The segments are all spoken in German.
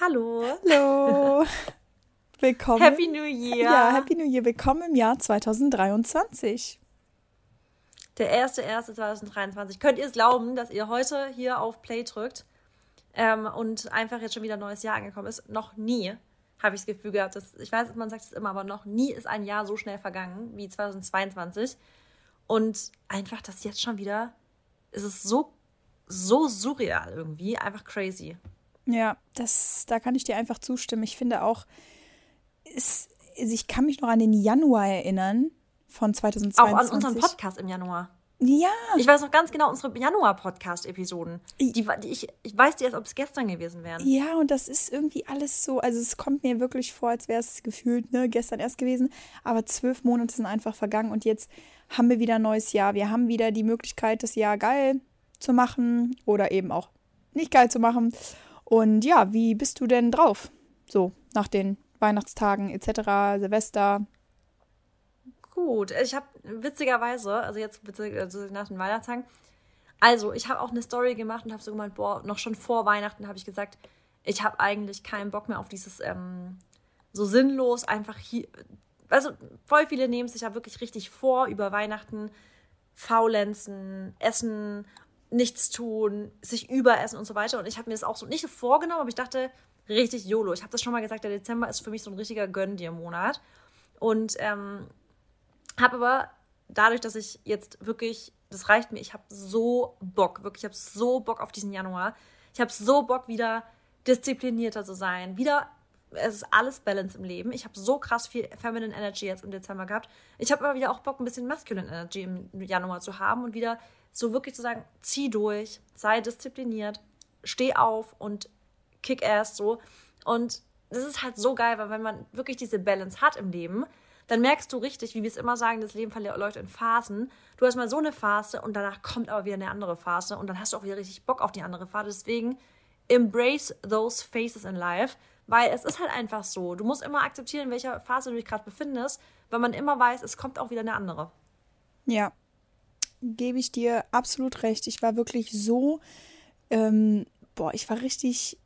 Hallo. Hallo. Willkommen. Happy New Year. Ja, Happy New Year. Willkommen im Jahr 2023. Der 1.1.2023. Könnt ihr es glauben, dass ihr heute hier auf Play drückt ähm, und einfach jetzt schon wieder ein neues Jahr angekommen ist? Noch nie habe ich das Gefühl gehabt, dass, ich weiß, man sagt es immer, aber noch nie ist ein Jahr so schnell vergangen wie 2022. Und einfach, dass jetzt schon wieder, es ist so, so surreal irgendwie, einfach crazy. Ja, das, da kann ich dir einfach zustimmen. Ich finde auch, es, ich kann mich noch an den Januar erinnern von 2022. Auch an unseren Podcast im Januar. Ja. Ich weiß noch ganz genau unsere Januar-Podcast-Episoden. Die, die, ich, ich weiß dir, als ob es gestern gewesen wären. Ja, und das ist irgendwie alles so, also es kommt mir wirklich vor, als wäre es gefühlt, ne, gestern erst gewesen. Aber zwölf Monate sind einfach vergangen und jetzt haben wir wieder ein neues Jahr. Wir haben wieder die Möglichkeit, das Jahr geil zu machen oder eben auch nicht geil zu machen. Und ja, wie bist du denn drauf? So, nach den Weihnachtstagen etc., Silvester, gut. Ich habe witzigerweise, also jetzt also nach den Weihnachtstagen, also ich habe auch eine Story gemacht und habe so gemeint, boah, noch schon vor Weihnachten habe ich gesagt, ich habe eigentlich keinen Bock mehr auf dieses ähm, so sinnlos einfach hier. Also voll viele nehmen sich ja wirklich richtig vor über Weihnachten, faulenzen, essen, nichts tun, sich überessen und so weiter. Und ich habe mir das auch so nicht vorgenommen, aber ich dachte, richtig YOLO. Ich habe das schon mal gesagt, der Dezember ist für mich so ein richtiger Gönn-dir-Monat. Und ähm, habe aber dadurch, dass ich jetzt wirklich, das reicht mir, ich habe so Bock, wirklich, ich habe so Bock auf diesen Januar. Ich habe so Bock, wieder disziplinierter zu sein, wieder es ist alles Balance im Leben. Ich habe so krass viel Feminine Energy jetzt im Dezember gehabt. Ich habe aber wieder auch Bock, ein bisschen Masculine Energy im Januar zu haben und wieder so wirklich zu sagen, zieh durch, sei diszipliniert, steh auf und kick ass so. Und das ist halt so geil, weil wenn man wirklich diese Balance hat im Leben, dann merkst du richtig, wie wir es immer sagen, das Leben verläuft in Phasen. Du hast mal so eine Phase und danach kommt aber wieder eine andere Phase und dann hast du auch wieder richtig Bock auf die andere Phase. Deswegen embrace those phases in life, weil es ist halt einfach so. Du musst immer akzeptieren, in welcher Phase du dich gerade befindest, weil man immer weiß, es kommt auch wieder eine andere. Ja, gebe ich dir absolut recht. Ich war wirklich so, ähm, boah, ich war richtig,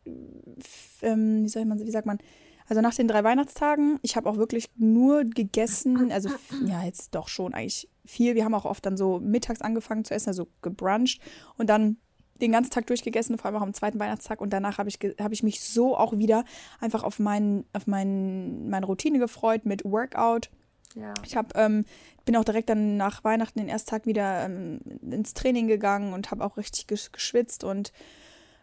ähm, wie soll man, wie sagt man, also nach den drei Weihnachtstagen, ich habe auch wirklich nur gegessen, also ja, jetzt doch schon eigentlich viel. Wir haben auch oft dann so mittags angefangen zu essen, also gebruncht und dann den ganzen Tag durchgegessen, vor allem auch am zweiten Weihnachtstag. Und danach habe ich, hab ich mich so auch wieder einfach auf, mein, auf mein, meine Routine gefreut mit Workout. Ja. Ich hab, ähm, bin auch direkt dann nach Weihnachten den ersten Tag wieder ähm, ins Training gegangen und habe auch richtig geschwitzt und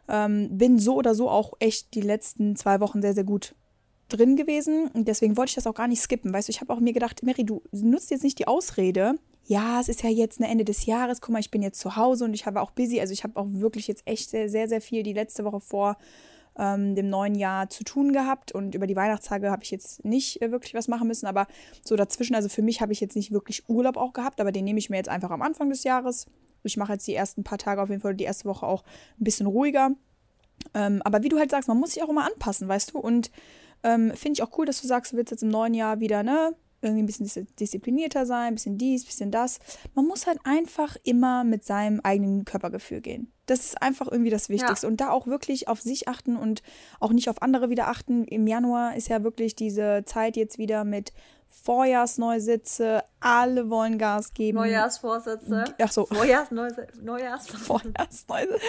ähm, bin so oder so auch echt die letzten zwei Wochen sehr, sehr gut drin gewesen. Und deswegen wollte ich das auch gar nicht skippen. Weißt du, ich habe auch mir gedacht, Mary, du nutzt jetzt nicht die Ausrede. Ja, es ist ja jetzt ein Ende des Jahres. Guck mal, ich bin jetzt zu Hause und ich habe auch busy. Also ich habe auch wirklich jetzt echt sehr, sehr, sehr viel die letzte Woche vor ähm, dem neuen Jahr zu tun gehabt. Und über die Weihnachtstage habe ich jetzt nicht äh, wirklich was machen müssen. Aber so dazwischen, also für mich habe ich jetzt nicht wirklich Urlaub auch gehabt, aber den nehme ich mir jetzt einfach am Anfang des Jahres. Ich mache jetzt die ersten paar Tage auf jeden Fall, die erste Woche auch ein bisschen ruhiger. Ähm, aber wie du halt sagst, man muss sich auch immer anpassen, weißt du? Und ähm, Finde ich auch cool, dass du sagst, du willst jetzt im neuen Jahr wieder, ne? Irgendwie ein bisschen disziplinierter sein, ein bisschen dies, ein bisschen das. Man muss halt einfach immer mit seinem eigenen Körpergefühl gehen. Das ist einfach irgendwie das Wichtigste. Ja. Und da auch wirklich auf sich achten und auch nicht auf andere wieder achten. Im Januar ist ja wirklich diese Zeit jetzt wieder mit Vorjahrsneusitze, alle wollen Gas geben. Neujahrsvorsätze. Ach so. Neujahrsvorsätze. Neujahrsvorsätze.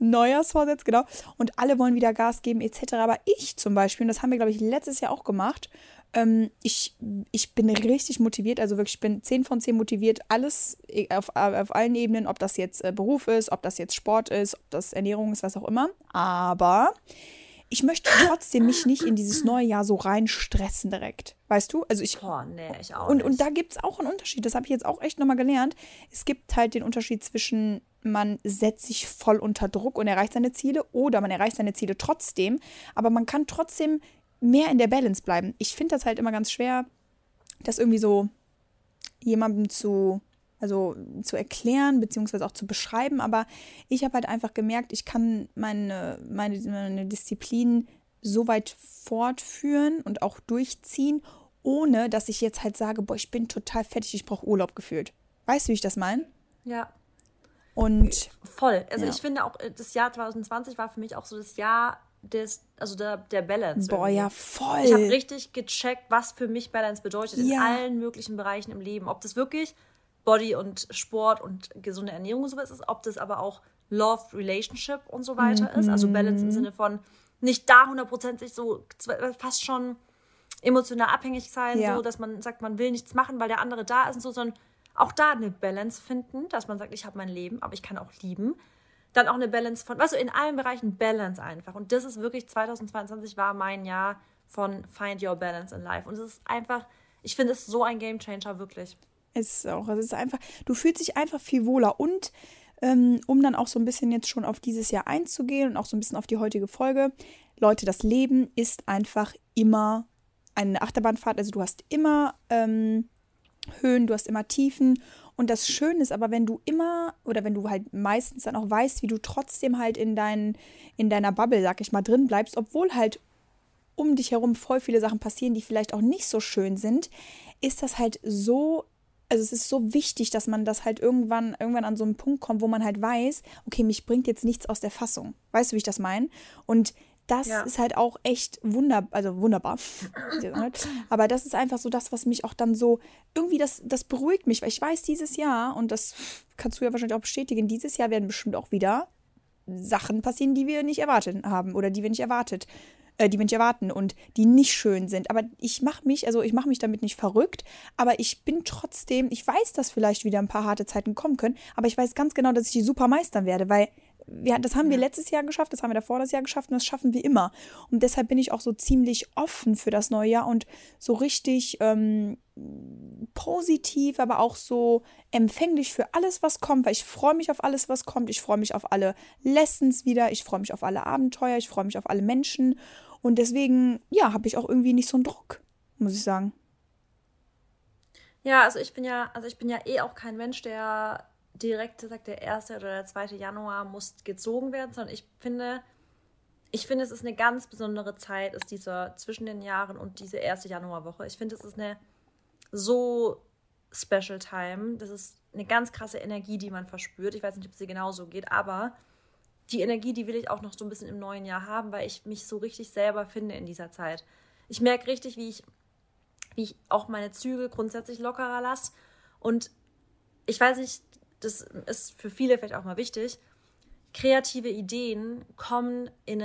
Neujahrsvorsätze, genau. Und alle wollen wieder Gas geben, etc. Aber ich zum Beispiel, und das haben wir, glaube ich, letztes Jahr auch gemacht, ähm, ich, ich bin richtig motiviert, also wirklich, ich bin 10 von 10 motiviert, alles e, auf, auf allen Ebenen, ob das jetzt äh, Beruf ist, ob das jetzt Sport ist, ob das Ernährung ist, was auch immer. Aber ich möchte trotzdem mich nicht in dieses neue Jahr so reinstressen direkt. Weißt du? Also ich. Boah, nee, ich auch. Und, nicht. und da gibt es auch einen Unterschied. Das habe ich jetzt auch echt nochmal gelernt. Es gibt halt den Unterschied zwischen, man setzt sich voll unter Druck und erreicht seine Ziele oder man erreicht seine Ziele trotzdem, aber man kann trotzdem mehr in der Balance bleiben. Ich finde das halt immer ganz schwer, das irgendwie so jemandem zu also zu erklären beziehungsweise auch zu beschreiben. Aber ich habe halt einfach gemerkt, ich kann meine, meine, meine Disziplin so weit fortführen und auch durchziehen, ohne dass ich jetzt halt sage, boah, ich bin total fertig, ich brauche Urlaub gefühlt. Weißt du, wie ich das meine? Ja. Und voll. Also ja. ich finde auch, äh, das Jahr 2020 war für mich auch so das Jahr des, also der, der Balance. Boah, irgendwie. ja, voll. Ich habe richtig gecheckt, was für mich Balance bedeutet in Ja. allen möglichen Bereichen im Leben. Ob das wirklich Body und Sport und gesunde Ernährung und sowas ist, ob das aber auch Love, Relationship und so weiter ist. Also Balance Mhm. im Sinne von nicht da hundertprozentig so fast schon emotional abhängig sein, Ja. so dass man sagt, man will nichts machen, weil der andere da ist und so, sondern auch da eine Balance finden, dass man sagt, ich habe mein Leben, aber ich kann auch lieben. Dann auch eine Balance von, du, in allen Bereichen Balance einfach. Und das ist wirklich 2022 war mein Jahr von Find Your Balance in Life. Und es ist einfach, ich finde es so ein Game Changer, wirklich. Ist auch, es ist einfach, du fühlst dich einfach viel wohler und ähm, um dann auch so ein bisschen jetzt schon auf dieses Jahr einzugehen und auch so ein bisschen auf die heutige Folge. Leute, das Leben ist einfach immer eine Achterbahnfahrt. Also du hast immer ähm, Höhen, du hast immer Tiefen. Und das Schöne ist aber, wenn du immer oder wenn du halt meistens dann auch weißt, wie du trotzdem halt in, dein, in deiner Bubble, sag ich mal, drin bleibst, obwohl halt um dich herum voll viele Sachen passieren, die vielleicht auch nicht so schön sind, ist das halt so, also es ist so wichtig, dass man das halt irgendwann, irgendwann an so einen Punkt kommt, wo man halt weiß, okay, mich bringt jetzt nichts aus der Fassung. Weißt du, wie ich das meine? Und das Ja. ist halt auch echt wunder, also wunderbar. Aber das ist einfach so das, was mich auch dann so, irgendwie das, das beruhigt mich, weil ich weiß, dieses Jahr, und das kannst du ja wahrscheinlich auch bestätigen, dieses Jahr werden bestimmt auch wieder Sachen passieren, die wir nicht erwartet haben oder die wir nicht erwartet, äh, die wir nicht erwarten und die nicht schön sind. Aber ich mache mich, also ich mache mich damit nicht verrückt, aber ich bin trotzdem, ich weiß, dass vielleicht wieder ein paar harte Zeiten kommen können, aber ich weiß ganz genau, dass ich die super meistern werde, weil wir, das haben wir letztes Jahr geschafft, das haben wir davor das Jahr geschafft und das schaffen wir immer. Und deshalb bin ich auch so ziemlich offen für das neue Jahr und so richtig ähm, positiv, aber auch so empfänglich für alles, was kommt, weil ich freue mich auf alles, was kommt. Ich freue mich auf alle Lessons wieder, ich freue mich auf alle Abenteuer, ich freue mich auf alle Menschen. Und deswegen, ja, habe ich auch irgendwie nicht so einen Druck, muss ich sagen. Ja, also ich bin ja, also ich bin ja eh auch kein Mensch, der direkt sagt, der 1. oder der 2. Januar muss gezogen werden, sondern ich finde, ich finde, es ist eine ganz besondere Zeit, ist dieser zwischen den Jahren und diese erste Januarwoche. Ich finde, es ist eine so Special Time. Das ist eine ganz krasse Energie, die man verspürt. Ich weiß nicht, ob es dir genauso geht, aber die Energie, die will ich auch noch so ein bisschen im neuen Jahr haben, weil ich mich so richtig selber finde in dieser Zeit. Ich merke richtig, wie ich, wie ich auch meine Zügel grundsätzlich lockerer lasse. Und ich weiß nicht, das ist für viele vielleicht auch mal wichtig. Kreative Ideen kommen in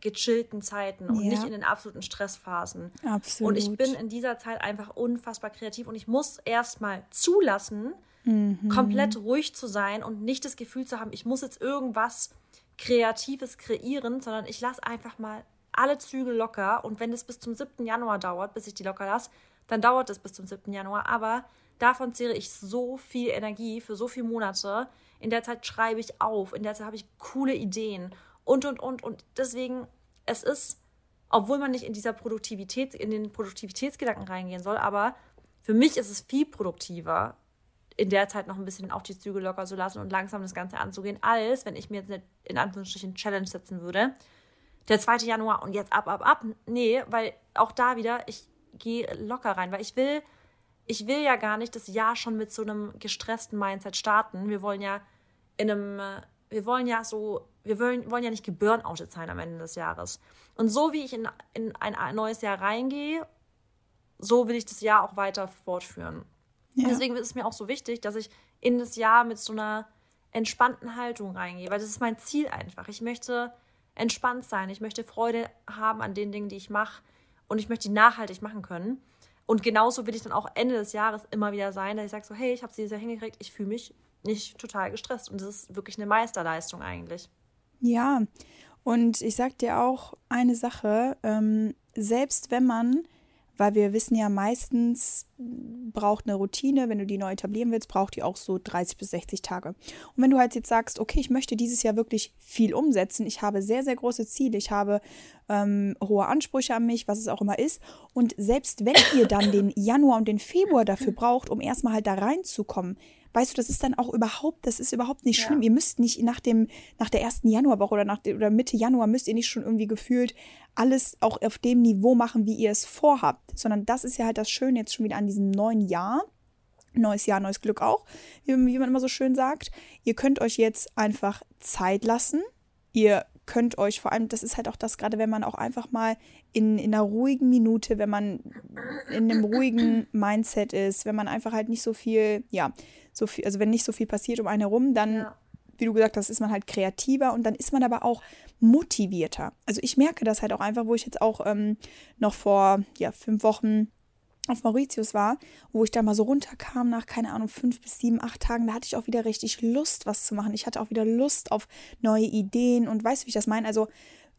gechillten Zeiten und Ja. nicht in den absoluten Stressphasen. Absolut. Und ich bin in dieser Zeit einfach unfassbar kreativ und ich muss erstmal zulassen, Mhm. komplett ruhig zu sein und nicht das Gefühl zu haben, ich muss jetzt irgendwas Kreatives kreieren, sondern ich lasse einfach mal alle Zügel locker und wenn es bis zum 7. Januar dauert, bis ich die locker lasse, dann dauert es bis zum 7. Januar, aber davon zehre ich so viel Energie für so viele Monate. In der Zeit schreibe ich auf, in der Zeit habe ich coole Ideen und und und und deswegen es ist obwohl man nicht in dieser Produktivität in den Produktivitätsgedanken reingehen soll, aber für mich ist es viel produktiver in der Zeit noch ein bisschen auch die Zügel locker zu lassen und langsam das Ganze anzugehen, als wenn ich mir jetzt eine, in Anführungsstrichen Challenge setzen würde. Der 2. Januar und jetzt ab, ab, ab. Nee, weil auch da wieder, ich gehe locker rein, weil ich will, ich will ja gar nicht das Jahr schon mit so einem gestressten Mindset starten. Wir wollen ja in einem, äh, wir wollen ja so, wir wollen, wollen ja nicht geburnoutet sein am Ende des Jahres. Und so wie ich in, in ein neues Jahr reingehe, so will ich das Jahr auch weiter fortführen. Ja. Deswegen ist es mir auch so wichtig, dass ich in das Jahr mit so einer entspannten Haltung reingehe, weil das ist mein Ziel einfach. Ich möchte entspannt sein, ich möchte Freude haben an den Dingen, die ich mache und ich möchte die nachhaltig machen können. Und genauso will ich dann auch Ende des Jahres immer wieder sein, dass ich sage so, hey, ich habe es dieses Jahr hingekriegt, ich fühle mich nicht total gestresst. Und das ist wirklich eine Meisterleistung eigentlich. Ja, und ich sag dir auch eine Sache, ähm, selbst wenn man, weil wir wissen ja meistens, braucht eine Routine, wenn du die neu etablieren willst, braucht die auch so 30 bis 60 Tage. Und wenn du halt jetzt sagst, okay, ich möchte dieses Jahr wirklich viel umsetzen, ich habe sehr, sehr große Ziele, ich habe ähm, hohe Ansprüche an mich, was es auch immer ist. Und selbst wenn ihr dann den Januar und den Februar dafür braucht, um erstmal halt da reinzukommen, weißt du, das ist dann auch überhaupt, das ist überhaupt nicht schlimm. Ja. Ihr müsst nicht nach dem, nach der ersten Januarwoche oder nach der, oder Mitte Januar müsst ihr nicht schon irgendwie gefühlt alles auch auf dem Niveau machen, wie ihr es vorhabt, sondern das ist ja halt das Schöne jetzt schon wieder an diesem neuen Jahr. Neues Jahr, neues Glück auch, wie, wie man immer so schön sagt. Ihr könnt euch jetzt einfach Zeit lassen. Ihr könnt euch vor allem, das ist halt auch das, gerade wenn man auch einfach mal in, in einer ruhigen Minute, wenn man in einem ruhigen Mindset ist, wenn man einfach halt nicht so viel, ja, so viel, also wenn nicht so viel passiert um einen herum, dann, ja. wie du gesagt hast, ist man halt kreativer und dann ist man aber auch motivierter. Also ich merke das halt auch einfach, wo ich jetzt auch ähm, noch vor ja, fünf Wochen auf Mauritius war, wo ich da mal so runterkam nach, keine Ahnung, fünf bis sieben, acht Tagen, da hatte ich auch wieder richtig Lust, was zu machen. Ich hatte auch wieder Lust auf neue Ideen und weißt du, wie ich das meine? Also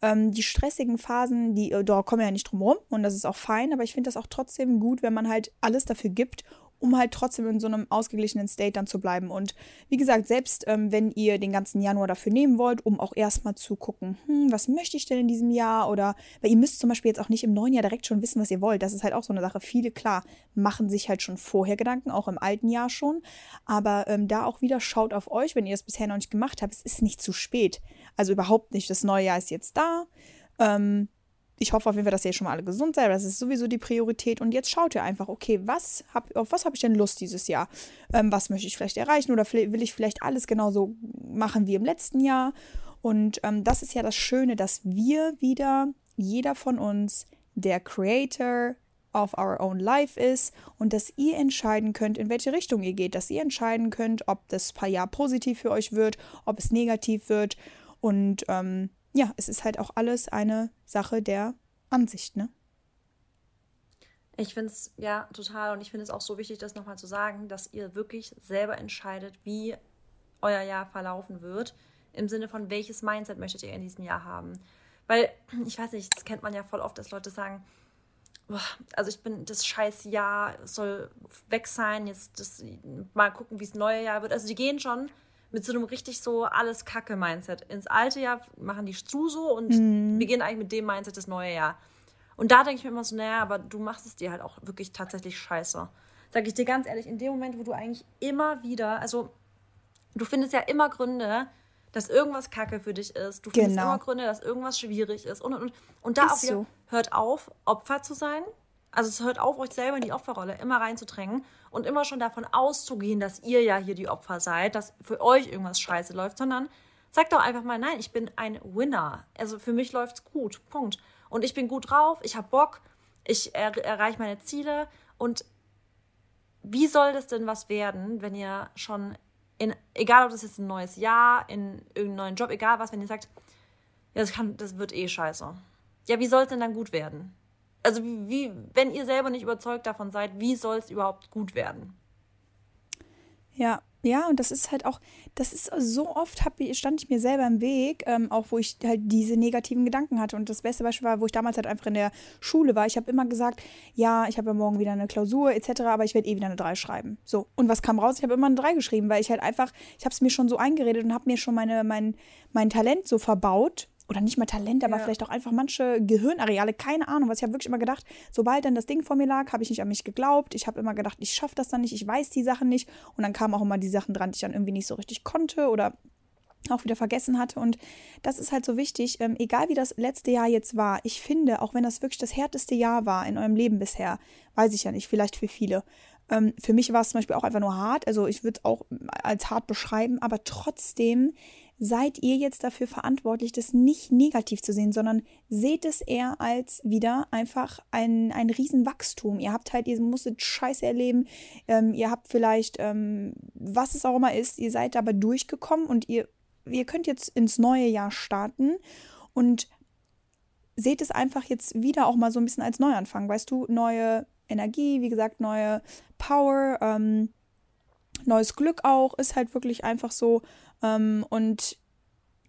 ähm, die stressigen Phasen, die, äh, da kommen ja nicht drum rum und das ist auch fein, aber ich finde das auch trotzdem gut, wenn man halt alles dafür gibt, um halt trotzdem in so einem ausgeglichenen State dann zu bleiben. Und wie gesagt, selbst ähm, wenn ihr den ganzen Januar dafür nehmen wollt, um auch erstmal zu gucken, hm, was möchte ich denn in diesem Jahr? Oder, weil ihr müsst zum Beispiel jetzt auch nicht im neuen Jahr direkt schon wissen, was ihr wollt. Das ist halt auch so eine Sache. Viele, klar, machen sich halt schon vorher Gedanken, auch im alten Jahr schon. Aber ähm, da auch wieder schaut auf euch, wenn ihr das bisher noch nicht gemacht habt. Es ist nicht zu spät. Also überhaupt nicht. Das neue Jahr ist jetzt da. Ähm, ich hoffe auf jeden Fall, dass ihr schon mal alle gesund seid. Das ist sowieso die Priorität. Und jetzt schaut ihr einfach, okay, was hab, auf was habe ich denn Lust dieses Jahr? Ähm, was möchte ich vielleicht erreichen? Oder will ich vielleicht alles genauso machen wie im letzten Jahr? Und ähm, das ist ja das Schöne, dass wir wieder, jeder von uns, der Creator of our own life ist und dass ihr entscheiden könnt, in welche Richtung ihr geht, dass ihr entscheiden könnt, ob das paar Jahr positiv für euch wird, ob es negativ wird. Und ähm, ja, es ist halt auch alles eine Sache der Ansicht, ne? Ich finde es ja total und ich finde es auch so wichtig, das nochmal zu sagen, dass ihr wirklich selber entscheidet, wie euer Jahr verlaufen wird. Im Sinne von, welches Mindset möchtet ihr in diesem Jahr haben? Weil, ich weiß nicht, das kennt man ja voll oft, dass Leute sagen, boah, also ich bin das scheiß Jahr, soll weg sein, jetzt das, mal gucken, wie es neue Jahr wird. Also die gehen schon mit so einem richtig so alles Kacke-Mindset. Ins alte Jahr machen die zu so und mhm. beginnen eigentlich mit dem Mindset das neue Jahr. Und da denke ich mir immer so, naja, aber du machst es dir halt auch wirklich tatsächlich scheiße. Sag ich dir ganz ehrlich, in dem Moment, wo du eigentlich immer wieder, also du findest ja immer Gründe, dass irgendwas Kacke für dich ist. Du findest genau. immer Gründe, dass irgendwas schwierig ist und und und. Und da ist auch wieder, so. hört auf, Opfer zu sein. Also es hört auf, euch selber in die Opferrolle immer reinzudrängen und immer schon davon auszugehen, dass ihr ja hier die Opfer seid, dass für euch irgendwas scheiße läuft, sondern sagt doch einfach mal, nein, ich bin ein Winner. Also für mich läuft's gut. Punkt. Und ich bin gut drauf, ich habe Bock, ich er erreiche meine Ziele und wie soll das denn was werden, wenn ihr schon in, egal ob das jetzt ein neues Jahr, in irgendeinen neuen Job, egal was, wenn ihr sagt, ja, das kann, das wird eh scheiße. Ja, wie soll es denn dann gut werden? Also wie, wenn ihr selber nicht überzeugt davon seid, wie soll es überhaupt gut werden? Ja, ja, und das ist halt auch, das ist so oft, hab, stand ich mir selber im Weg, ähm, auch wo ich halt diese negativen Gedanken hatte. Und das beste Beispiel war, wo ich damals halt einfach in der Schule war. Ich habe immer gesagt, ja, ich habe ja morgen wieder eine Klausur etc., aber ich werde eh wieder eine 3 schreiben. So, und was kam raus? Ich habe immer eine 3 geschrieben, weil ich halt einfach, ich habe es mir schon so eingeredet und habe mir schon meine, mein, mein Talent so verbaut, oder nicht mal Talent, aber ja. vielleicht auch einfach manche Gehirnareale, keine Ahnung, was ich habe wirklich immer gedacht, sobald dann das Ding vor mir lag, habe ich nicht an mich geglaubt. Ich habe immer gedacht, ich schaffe das dann nicht, ich weiß die Sachen nicht. Und dann kamen auch immer die Sachen dran, die ich dann irgendwie nicht so richtig konnte oder auch wieder vergessen hatte. Und das ist halt so wichtig, ähm, egal wie das letzte Jahr jetzt war. Ich finde, auch wenn das wirklich das härteste Jahr war in eurem Leben bisher, weiß ich ja nicht, vielleicht für viele. Ähm, für mich war es zum Beispiel auch einfach nur hart. Also ich würde es auch als hart beschreiben, aber trotzdem seid ihr jetzt dafür verantwortlich, das nicht negativ zu sehen, sondern seht es eher als wieder einfach ein, ein Riesenwachstum. Ihr habt halt, ihr musstet Scheiße erleben, ähm, ihr habt vielleicht, ähm, was es auch immer ist, ihr seid aber durchgekommen und ihr, ihr könnt jetzt ins neue Jahr starten und seht es einfach jetzt wieder auch mal so ein bisschen als Neuanfang, weißt du, neue Energie, wie gesagt, neue Power, ähm, neues Glück auch, ist halt wirklich einfach so, ähm, und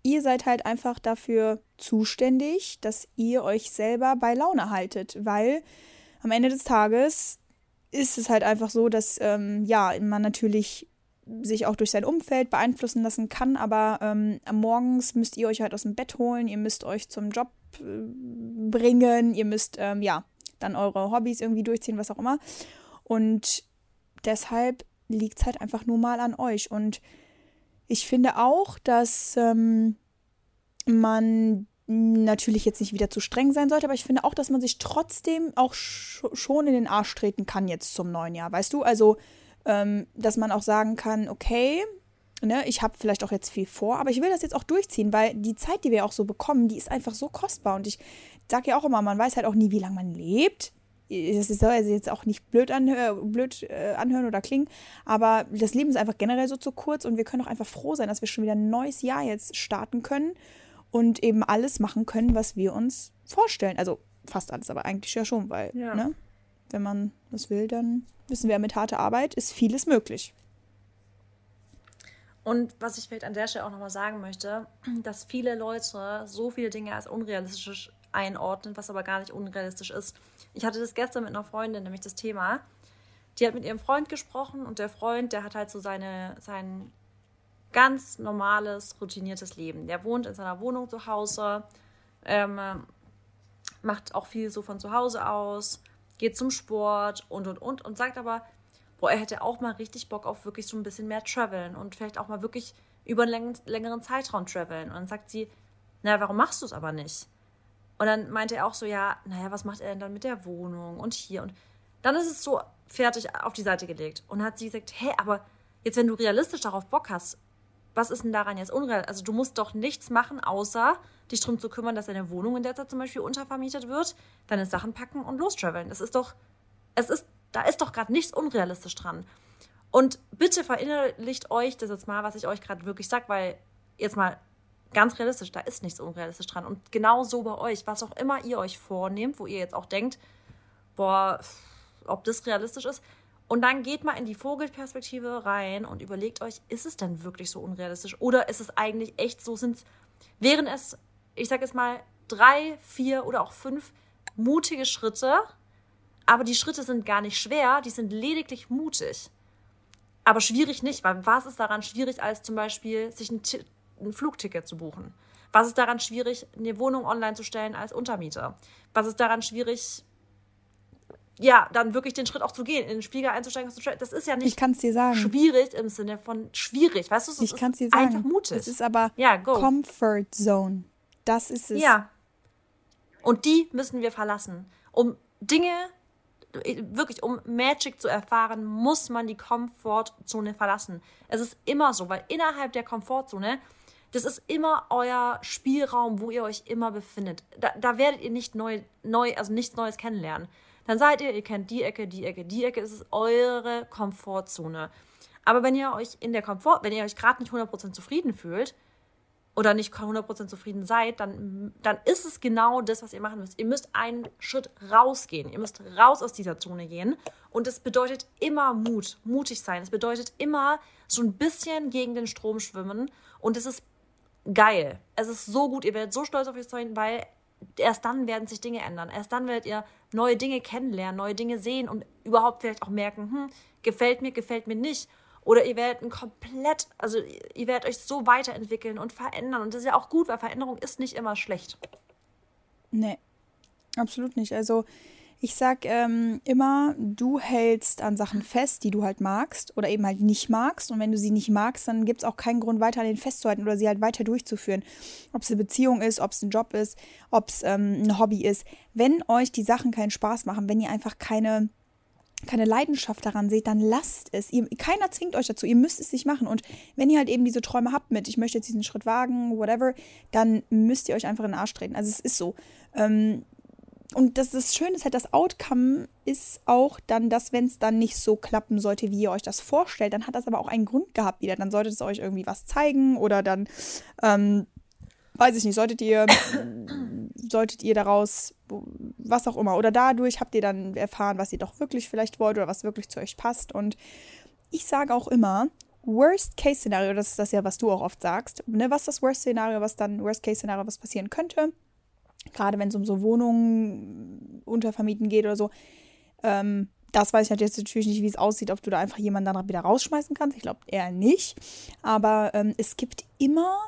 ihr seid halt einfach dafür zuständig, dass ihr euch selber bei Laune haltet, weil am Ende des Tages ist es halt einfach so, dass ähm, ja man natürlich sich auch durch sein Umfeld beeinflussen lassen kann, aber ähm, morgens müsst ihr euch halt aus dem Bett holen, ihr müsst euch zum Job äh, bringen, ihr müsst ähm, ja dann eure Hobbys irgendwie durchziehen, was auch immer. Und deshalb liegt es halt einfach nur mal an euch. Und ich finde auch, dass ähm, man natürlich jetzt nicht wieder zu streng sein sollte, aber ich finde auch, dass man sich trotzdem auch sch schon in den Arsch treten kann jetzt zum neuen Jahr, weißt du? Also, ähm, dass man auch sagen kann, okay, ne, ich habe vielleicht auch jetzt viel vor, aber ich will das jetzt auch durchziehen, weil die Zeit, die wir auch so bekommen, die ist einfach so kostbar. Und ich sage ja auch immer, man weiß halt auch nie, wie lange man lebt. Das soll also jetzt auch nicht blöd, anhör, blöd äh, anhören oder klingen, aber das Leben ist einfach generell so zu kurz und wir können auch einfach froh sein, dass wir schon wieder ein neues Jahr jetzt starten können und eben alles machen können, was wir uns vorstellen. Also fast alles, aber eigentlich ja schon, weil, ja. ne, wenn man das will, dann wissen wir, mit harter Arbeit ist vieles möglich. Und was ich vielleicht an der Stelle auch nochmal sagen möchte, dass viele Leute so viele Dinge als unrealistisch einordnen, was aber gar nicht unrealistisch ist. Ich hatte das gestern mit einer Freundin, nämlich das Thema. Die hat mit ihrem Freund gesprochen und der Freund, der hat halt so seine, sein ganz normales, routiniertes Leben. Der wohnt in seiner Wohnung zu Hause, ähm, macht auch viel so von zu Hause aus, geht zum Sport und und und und sagt aber, boah, er hätte auch mal richtig Bock auf wirklich so ein bisschen mehr traveln und vielleicht auch mal wirklich über einen längeren Zeitraum traveln. Und dann sagt sie, naja, warum machst du es aber nicht? Und dann meinte er auch so, ja, naja, was macht er denn dann mit der Wohnung und hier? Und dann ist es so fertig auf die Seite gelegt. Und hat sie gesagt, hey, aber jetzt, wenn du realistisch darauf Bock hast, was ist denn daran jetzt unrealistisch? Also du musst doch nichts machen, außer dich darum zu kümmern, dass deine Wohnung in der Zeit zum Beispiel untervermietet wird, deine Sachen packen und lostraveln. Das ist doch, es ist, da ist doch gerade nichts unrealistisch dran. Und bitte verinnerlicht euch das jetzt mal, was ich euch gerade wirklich sage, weil jetzt mal ganz realistisch, da ist nichts unrealistisch dran. Und genau so bei euch, was auch immer ihr euch vornehmt, wo ihr jetzt auch denkt, boah, ob das realistisch ist. Und dann geht mal in die Vogelperspektive rein und überlegt euch, ist es denn wirklich so unrealistisch? Oder ist es eigentlich echt so, sind wären es, ich sag jetzt mal, drei, vier oder auch fünf mutige Schritte, aber die Schritte sind gar nicht schwer, die sind lediglich mutig. Aber schwierig nicht, weil was ist daran schwierig, als zum Beispiel sich ein ein Flugticket zu buchen? Was ist daran schwierig, eine Wohnung online zu stellen als Untermieter? Was ist daran schwierig, ja, dann wirklich den Schritt auch zu gehen, in den Spiegel einzusteigen? Das ist ja nicht dir sagen. schwierig im Sinne von schwierig. Weißt du, es ich ist dir sagen. einfach mutig. Es ist aber ja, Comfort Zone. Das ist es. Ja. Und die müssen wir verlassen. Um Dinge, wirklich, um Magic zu erfahren, muss man die Komfortzone verlassen. Es ist immer so, weil innerhalb der Komfortzone das ist immer euer Spielraum, wo ihr euch immer befindet. Da, da werdet ihr nicht neu, neu, also nichts Neues kennenlernen. Dann seid ihr, ihr kennt die Ecke, die Ecke, die Ecke, es ist eure Komfortzone. Aber wenn ihr euch in der Komfort, wenn ihr euch gerade nicht 100% zufrieden fühlt oder nicht 100% zufrieden seid, dann, dann ist es genau das, was ihr machen müsst. Ihr müsst einen Schritt rausgehen. Ihr müsst raus aus dieser Zone gehen. Und es bedeutet immer Mut, mutig sein. Es bedeutet immer so ein bisschen gegen den Strom schwimmen. Und es ist geil. Es ist so gut, ihr werdet so stolz auf euch sein, weil erst dann werden sich Dinge ändern. Erst dann werdet ihr neue Dinge kennenlernen, neue Dinge sehen und überhaupt vielleicht auch merken, hm, gefällt mir, gefällt mir nicht. Oder ihr werdet ein komplett, also ihr werdet euch so weiterentwickeln und verändern. Und das ist ja auch gut, weil Veränderung ist nicht immer schlecht. Nee, absolut nicht. Also ich sag ähm, immer, du hältst an Sachen fest, die du halt magst oder eben halt nicht magst. Und wenn du sie nicht magst, dann gibt es auch keinen Grund, weiter an denen festzuhalten oder sie halt weiter durchzuführen. Ob es eine Beziehung ist, ob es ein Job ist, ob es ähm, ein Hobby ist. Wenn euch die Sachen keinen Spaß machen, wenn ihr einfach keine keine Leidenschaft daran seht, dann lasst es. Ihr, keiner zwingt euch dazu. Ihr müsst es nicht machen. Und wenn ihr halt eben diese Träume habt mit, ich möchte jetzt diesen Schritt wagen, whatever, dann müsst ihr euch einfach in den Arsch treten. Also es ist so. Ähm, und das, das Schöne ist halt, das Outcome ist auch dann, dass wenn es dann nicht so klappen sollte, wie ihr euch das vorstellt, dann hat das aber auch einen Grund gehabt wieder. Dann solltet es euch irgendwie was zeigen oder dann, ähm, weiß ich nicht, solltet ihr, solltet ihr daraus, was auch immer, oder dadurch habt ihr dann erfahren, was ihr doch wirklich vielleicht wollt oder was wirklich zu euch passt. Und ich sage auch immer, Worst-Case-Szenario, das ist das ja, was du auch oft sagst, ne, was ist das Worst-Szenario, was dann Worst-Case-Szenario, was passieren könnte? Gerade wenn es um so Wohnungen untervermieten geht oder so. Ähm, das weiß ich halt jetzt natürlich nicht, wie es aussieht, ob du da einfach jemanden dann wieder rausschmeißen kannst. Ich glaube eher nicht. Aber ähm, es gibt immer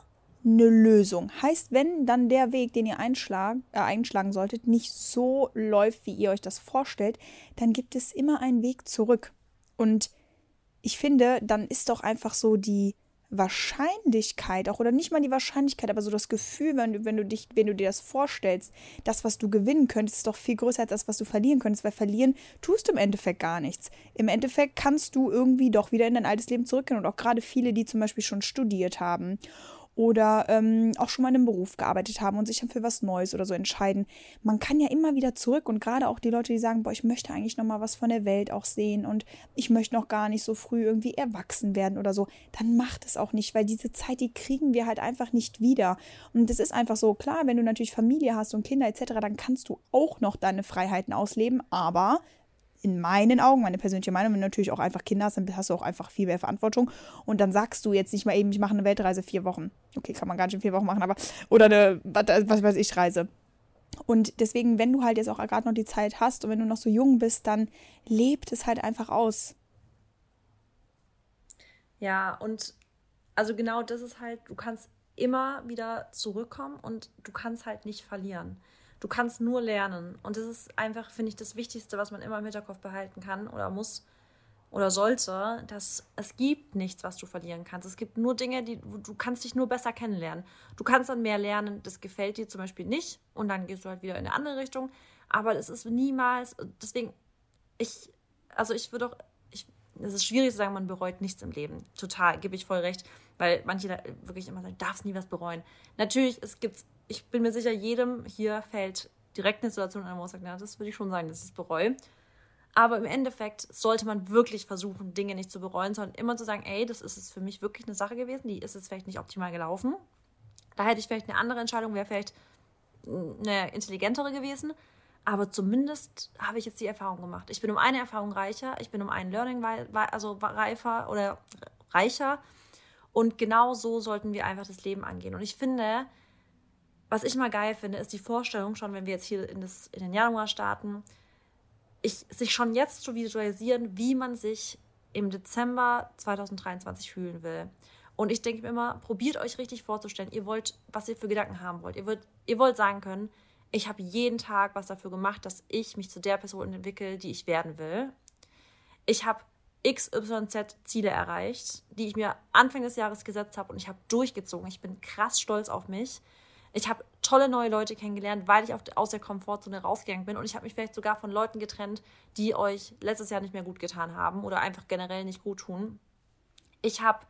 eine Lösung. Heißt, wenn dann der Weg, den ihr einschlag, äh, einschlagen solltet, nicht so läuft, wie ihr euch das vorstellt, dann gibt es immer einen Weg zurück. Und ich finde, dann ist doch einfach so die Wahrscheinlichkeit auch oder nicht mal die Wahrscheinlichkeit, aber so das Gefühl, wenn du, wenn du dich, wenn du dir das vorstellst, das, was du gewinnen könntest, ist doch viel größer als das, was du verlieren könntest, weil verlieren tust du im Endeffekt gar nichts. Im Endeffekt kannst du irgendwie doch wieder in dein altes Leben zurückgehen und auch gerade viele, die zum Beispiel schon studiert haben oder ähm, auch schon mal in einem Beruf gearbeitet haben und sich dann für was Neues oder so entscheiden. Man kann ja immer wieder zurück und gerade auch die Leute, die sagen, boah, ich möchte eigentlich noch mal was von der Welt auch sehen und ich möchte noch gar nicht so früh irgendwie erwachsen werden oder so, dann macht es auch nicht, weil diese Zeit, die kriegen wir halt einfach nicht wieder. Und es ist einfach so, klar, wenn du natürlich Familie hast und Kinder etc., dann kannst du auch noch deine Freiheiten ausleben, aber in meinen Augen, meine persönliche Meinung, wenn du natürlich auch einfach Kinder hast, dann hast du auch einfach viel mehr Verantwortung. Und dann sagst du jetzt nicht mal eben, ich mache eine Weltreise vier Wochen. Okay, kann man gar nicht in vier Wochen machen, aber oder eine, was weiß ich, Reise. Und deswegen, wenn du halt jetzt auch gerade noch die Zeit hast und wenn du noch so jung bist, dann lebt es halt einfach aus. Ja, und also genau das ist halt, du kannst immer wieder zurückkommen und du kannst halt nicht verlieren. Du kannst nur lernen. Und das ist einfach, finde ich, das Wichtigste, was man immer im Hinterkopf behalten kann oder muss oder sollte, dass es gibt nichts, was du verlieren kannst. Es gibt nur Dinge, die du kannst dich nur besser kennenlernen. Du kannst dann mehr lernen, das gefällt dir zum Beispiel nicht und dann gehst du halt wieder in eine andere Richtung. Aber es ist niemals, deswegen, ich, also ich würde auch, es ist schwierig zu sagen, man bereut nichts im Leben. Total, gebe ich voll recht. Weil manche wirklich immer sagen, darfst nie was bereuen. Natürlich, es gibt ich bin mir sicher, jedem hier fällt direkt eine Situation ein, wo man sagt, na, das würde ich schon sagen, dass ich es bereue. Aber im Endeffekt sollte man wirklich versuchen, Dinge nicht zu bereuen, sondern immer zu sagen, ey, das ist es für mich wirklich eine Sache gewesen, die ist jetzt vielleicht nicht optimal gelaufen. Da hätte ich vielleicht eine andere Entscheidung, wäre vielleicht eine intelligentere gewesen. Aber zumindest habe ich jetzt die Erfahrung gemacht. Ich bin um eine Erfahrung reicher, ich bin um ein Learning also reifer oder reicher. Und genau so sollten wir einfach das Leben angehen. Und ich finde, was ich mal geil finde, ist die Vorstellung schon, wenn wir jetzt hier in, das, in den Januar starten, ich, sich schon jetzt zu visualisieren, wie man sich im Dezember 2023 fühlen will. Und ich denke mir immer, probiert euch richtig vorzustellen. Ihr wollt, was ihr für Gedanken haben wollt. Ihr wollt, ihr wollt sagen können, ich habe jeden Tag was dafür gemacht, dass ich mich zu der Person entwickle, die ich werden will. Ich habe XYZ Ziele erreicht, die ich mir Anfang des Jahres gesetzt habe und ich habe durchgezogen. Ich bin krass stolz auf mich. Ich habe tolle neue Leute kennengelernt, weil ich aus der Komfortzone rausgegangen bin. Und ich habe mich vielleicht sogar von Leuten getrennt, die euch letztes Jahr nicht mehr gut getan haben oder einfach generell nicht gut tun. Ich habe,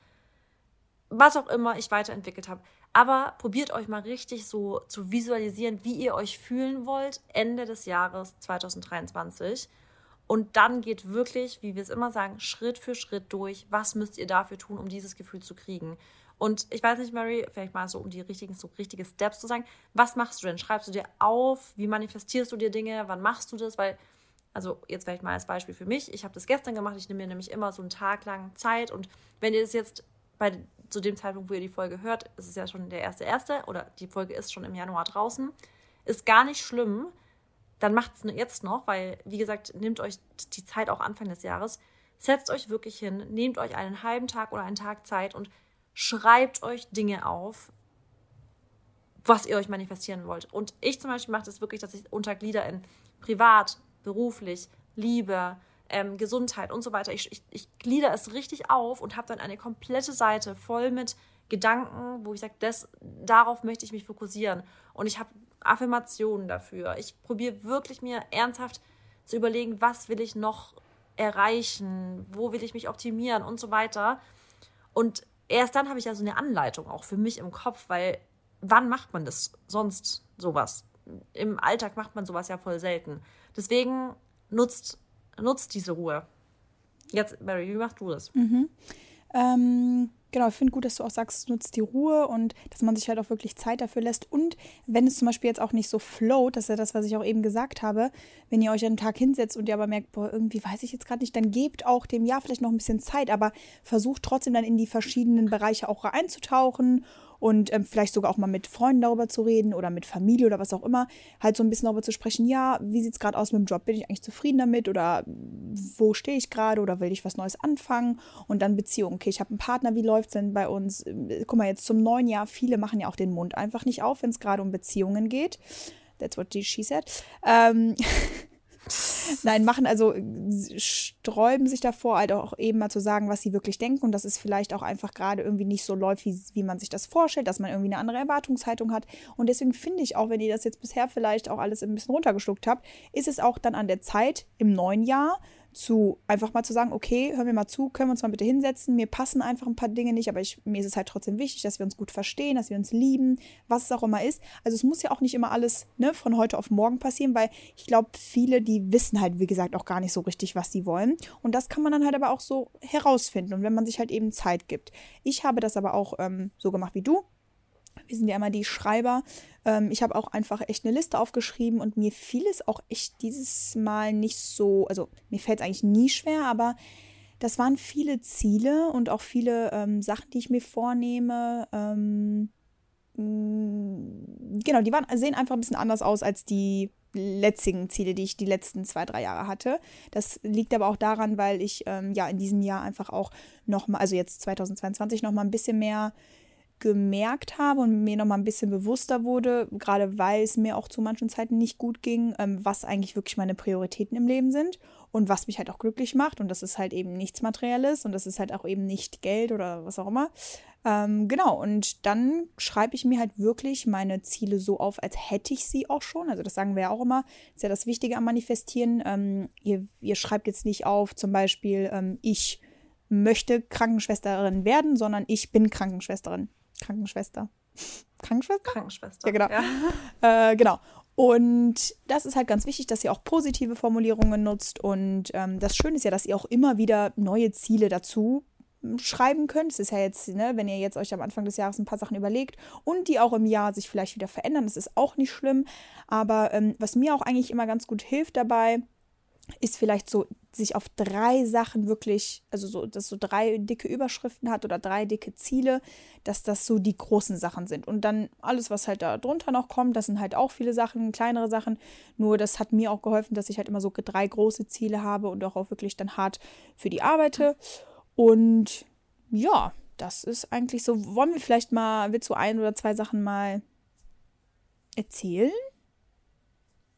was auch immer ich weiterentwickelt habe. Aber probiert euch mal richtig so zu visualisieren, wie ihr euch fühlen wollt Ende des Jahres 2023. Und dann geht wirklich, wie wir es immer sagen, Schritt für Schritt durch. Was müsst ihr dafür tun, um dieses Gefühl zu kriegen? Und ich weiß nicht, Mary, vielleicht mal so, um die richtigen, so richtige Steps zu sagen. Was machst du denn? Schreibst du dir auf? Wie manifestierst du dir Dinge? Wann machst du das? Weil, also jetzt vielleicht mal als Beispiel für mich. Ich habe das gestern gemacht. Ich nehme mir nämlich immer so einen Tag lang Zeit. Und wenn ihr das jetzt bei, zu dem Zeitpunkt, wo ihr die Folge hört, ist es ja schon der erste erste oder die Folge ist schon im Januar draußen, ist gar nicht schlimm. Dann macht es jetzt noch, weil, wie gesagt, nehmt euch die Zeit auch Anfang des Jahres. Setzt euch wirklich hin, nehmt euch einen halben Tag oder einen Tag Zeit und schreibt euch Dinge auf, was ihr euch manifestieren wollt. Und ich zum Beispiel mache das wirklich, dass ich unterglieder in privat, beruflich, Liebe, ähm, Gesundheit und so weiter. Ich, ich, ich glieder es richtig auf und habe dann eine komplette Seite voll mit Gedanken, wo ich sage, darauf möchte ich mich fokussieren. Und ich habe Affirmationen dafür. Ich probiere wirklich mir ernsthaft zu überlegen, was will ich noch erreichen, wo will ich mich optimieren und so weiter. Und erst dann habe ich ja so eine Anleitung auch für mich im Kopf, weil wann macht man das sonst sowas? Im Alltag macht man sowas ja voll selten. Deswegen nutzt, nutzt diese Ruhe. Jetzt, Mary, wie machst du das? Mhm. Ähm, genau, ich finde gut, dass du auch sagst, nutzt die Ruhe und dass man sich halt auch wirklich Zeit dafür lässt. Und wenn es zum Beispiel jetzt auch nicht so float, das ist ja das, was ich auch eben gesagt habe, wenn ihr euch einen Tag hinsetzt und ihr aber merkt, boah, irgendwie weiß ich jetzt gerade nicht, dann gebt auch dem Jahr vielleicht noch ein bisschen Zeit, aber versucht trotzdem dann in die verschiedenen Bereiche auch einzutauchen und ähm, vielleicht sogar auch mal mit Freunden darüber zu reden oder mit Familie oder was auch immer, halt so ein bisschen darüber zu sprechen, ja, wie sieht es gerade aus mit dem Job? Bin ich eigentlich zufrieden damit oder wo stehe ich gerade oder will ich was Neues anfangen? Und dann Beziehung. Okay, ich habe einen Partner, wie läuft es denn bei uns? Guck mal, jetzt zum neuen Jahr, viele machen ja auch den Mund einfach nicht auf, wenn es gerade um Beziehungen geht. That's what she said. Ähm, Nein, machen also sträuben sich davor, halt auch eben mal zu sagen, was sie wirklich denken und dass es vielleicht auch einfach gerade irgendwie nicht so läuft, wie, wie man sich das vorstellt, dass man irgendwie eine andere Erwartungshaltung hat. Und deswegen finde ich auch, wenn ihr das jetzt bisher vielleicht auch alles ein bisschen runtergeschluckt habt, ist es auch dann an der Zeit im neuen Jahr zu einfach mal zu sagen, okay, hör mir mal zu, können wir uns mal bitte hinsetzen. Mir passen einfach ein paar Dinge nicht, aber ich, mir ist es halt trotzdem wichtig, dass wir uns gut verstehen, dass wir uns lieben, was es auch immer ist. Also es muss ja auch nicht immer alles ne, von heute auf morgen passieren, weil ich glaube, viele, die wissen halt, wie gesagt, auch gar nicht so richtig, was sie wollen. Und das kann man dann halt aber auch so herausfinden. Und wenn man sich halt eben Zeit gibt. Ich habe das aber auch ähm, so gemacht wie du. Wir sind ja immer die Schreiber. Ähm, ich habe auch einfach echt eine Liste aufgeschrieben und mir fiel es auch echt dieses Mal nicht so, also mir fällt es eigentlich nie schwer, aber das waren viele Ziele und auch viele ähm, Sachen, die ich mir vornehme. Ähm, mm, genau, die waren, sehen einfach ein bisschen anders aus als die letztigen Ziele, die ich die letzten zwei, drei Jahre hatte. Das liegt aber auch daran, weil ich ähm, ja in diesem Jahr einfach auch nochmal, also jetzt 2022 nochmal ein bisschen mehr gemerkt habe und mir noch mal ein bisschen bewusster wurde, gerade weil es mir auch zu manchen Zeiten nicht gut ging, ähm, was eigentlich wirklich meine Prioritäten im Leben sind und was mich halt auch glücklich macht. Und das ist halt eben nichts Materielles und das ist halt auch eben nicht Geld oder was auch immer. Ähm, genau, und dann schreibe ich mir halt wirklich meine Ziele so auf, als hätte ich sie auch schon. Also das sagen wir ja auch immer, ist ja das Wichtige am Manifestieren. Ähm, ihr, ihr schreibt jetzt nicht auf, zum Beispiel, ähm, ich möchte Krankenschwesterin werden, sondern ich bin Krankenschwesterin. Krankenschwester. Krankenschwester? Krankenschwester. Ja, genau. Ja. Äh, genau. Und das ist halt ganz wichtig, dass ihr auch positive Formulierungen nutzt. Und ähm, das Schöne ist ja, dass ihr auch immer wieder neue Ziele dazu hm, schreiben könnt. Es ist ja jetzt, ne, wenn ihr jetzt euch am Anfang des Jahres ein paar Sachen überlegt und die auch im Jahr sich vielleicht wieder verändern, das ist auch nicht schlimm. Aber ähm, was mir auch eigentlich immer ganz gut hilft dabei, ist vielleicht so, sich auf drei Sachen wirklich, also so, dass so drei dicke Überschriften hat oder drei dicke Ziele, dass das so die großen Sachen sind. Und dann alles, was halt da drunter noch kommt, das sind halt auch viele Sachen, kleinere Sachen. Nur das hat mir auch geholfen, dass ich halt immer so drei große Ziele habe und auch, auch wirklich dann hart für die arbeite. Und ja, das ist eigentlich so. Wollen wir vielleicht mal, willst du ein oder zwei Sachen mal erzählen?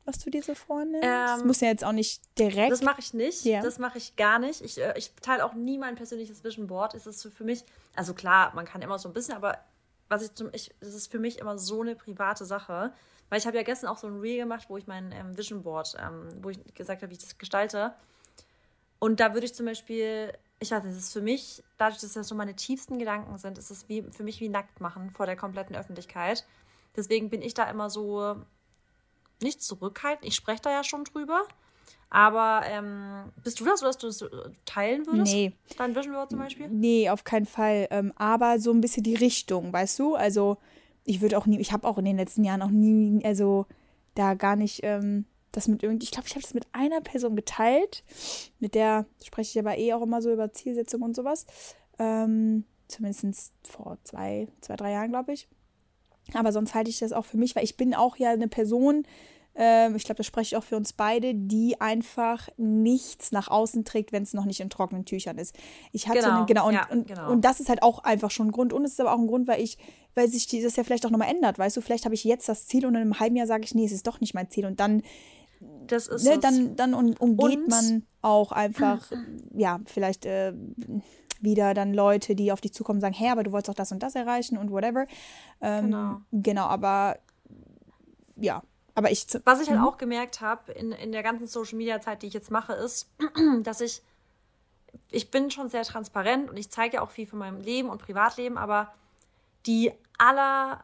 Was du dir so vornimmst? Ähm, das muss ja jetzt auch nicht direkt. Das mache ich nicht. Ja. Das mache ich gar nicht. Ich, äh, ich teile auch nie mein persönliches Vision Board. Es ist für mich, also klar, man kann immer so ein bisschen, aber was ich zum, ich, es ist für mich immer so eine private Sache. Weil ich habe ja gestern auch so ein Reel gemacht, wo ich mein ähm, Vision Board, ähm, wo ich gesagt habe, wie ich das gestalte. Und da würde ich zum Beispiel, ich weiß nicht, es ist für mich, dadurch, dass das so meine tiefsten Gedanken sind, ist es wie, für mich wie nackt machen vor der kompletten Öffentlichkeit. Deswegen bin ich da immer so, nicht zurückhalten. Ich spreche da ja schon drüber. Aber ähm, bist du das, dass du das äh, teilen würdest? Nee. Dein Vision Board zum Beispiel? Nee, auf keinen Fall. Ähm, aber so ein bisschen die Richtung, weißt du? Also ich würde auch nie, ich habe auch in den letzten Jahren auch nie, also da gar nicht ähm, das mit irgendwie, ich glaube, ich habe das mit einer Person geteilt. Mit der spreche ich aber eh auch immer so über Zielsetzung und sowas. Ähm, zumindest vor zwei, zwei, drei Jahren, glaube ich. Aber sonst halte ich das auch für mich, weil ich bin auch ja eine Person, äh, ich glaube, das spreche ich auch für uns beide, die einfach nichts nach außen trägt, wenn es noch nicht in trockenen Tüchern ist. Ich hatte genau, eine, genau, und, ja, und, genau. und das ist halt auch einfach schon ein Grund. Und es ist aber auch ein Grund, weil ich, weil sich das ja vielleicht auch nochmal ändert, weißt du, vielleicht habe ich jetzt das Ziel und in einem halben Jahr sage ich, nee, es ist doch nicht mein Ziel. Und dann das ist ne, dann, dann umgeht und, man auch einfach, ja, vielleicht äh, wieder dann Leute, die auf dich zukommen und sagen, hey, aber du wolltest doch das und das erreichen und whatever. Ähm, genau. Genau, aber ja. Aber ich. Was ich halt mhm. auch gemerkt habe in, in der ganzen Social Media Zeit, die ich jetzt mache, ist, dass ich. Ich bin schon sehr transparent und ich zeige ja auch viel von meinem Leben und Privatleben, aber die aller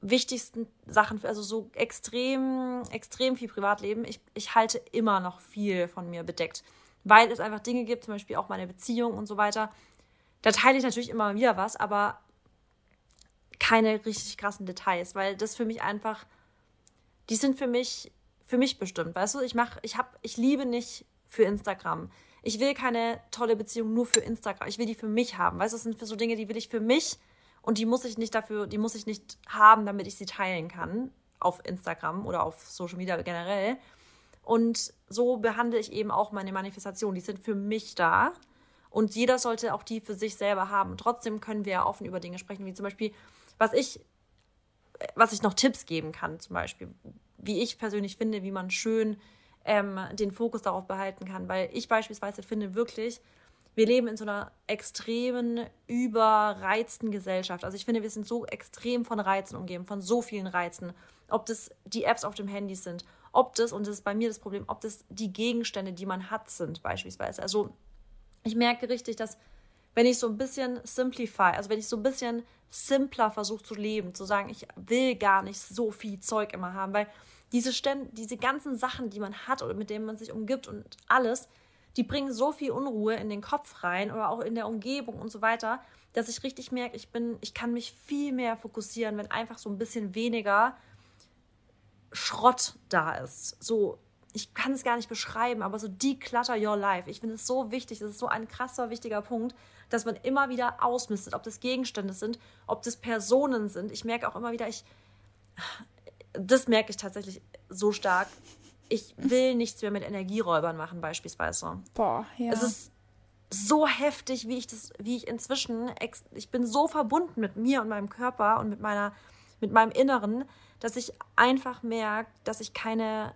wichtigsten Sachen, also so extrem, extrem viel Privatleben, ich, ich halte immer noch viel von mir bedeckt weil es einfach Dinge gibt, zum Beispiel auch meine Beziehung und so weiter. Da teile ich natürlich immer wieder was, aber keine richtig krassen Details, weil das für mich einfach, die sind für mich, für mich bestimmt, weißt du? Ich mache, ich habe, ich liebe nicht für Instagram. Ich will keine tolle Beziehung nur für Instagram. Ich will die für mich haben. Weißt du, das sind für so Dinge, die will ich für mich und die muss ich nicht dafür, die muss ich nicht haben, damit ich sie teilen kann auf Instagram oder auf Social Media generell. Und so behandle ich eben auch meine Manifestationen. Die sind für mich da. Und jeder sollte auch die für sich selber haben. trotzdem können wir ja offen über Dinge sprechen, wie zum Beispiel, was ich, was ich noch Tipps geben kann, zum Beispiel, wie ich persönlich finde, wie man schön ähm, den Fokus darauf behalten kann. Weil ich beispielsweise finde wirklich, wir leben in so einer extremen, überreizten Gesellschaft. Also ich finde, wir sind so extrem von Reizen umgeben, von so vielen Reizen. Ob das die Apps auf dem Handy sind, ob das, und das ist bei mir das Problem, ob das die Gegenstände, die man hat, sind beispielsweise. Also ich merke richtig, dass wenn ich so ein bisschen simplify, also wenn ich so ein bisschen simpler versuche zu leben, zu sagen, ich will gar nicht so viel Zeug immer haben, weil diese, Ständ diese ganzen Sachen, die man hat oder mit denen man sich umgibt und alles, die bringen so viel Unruhe in den Kopf rein oder auch in der Umgebung und so weiter, dass ich richtig merke, ich bin, ich kann mich viel mehr fokussieren, wenn einfach so ein bisschen weniger Schrott da ist. So, ich kann es gar nicht beschreiben, aber so declutter your life. Ich finde es so wichtig, das ist so ein krasser, wichtiger Punkt, dass man immer wieder ausmistet, ob das Gegenstände sind, ob das Personen sind. Ich merke auch immer wieder, ich, das merke ich tatsächlich so stark ich will nichts mehr mit Energieräubern machen, beispielsweise. Boah, ja. Es ist so heftig, wie ich das, wie ich inzwischen, ich bin so verbunden mit mir und meinem Körper und mit meiner, mit meinem Inneren, dass ich einfach merke, dass ich keine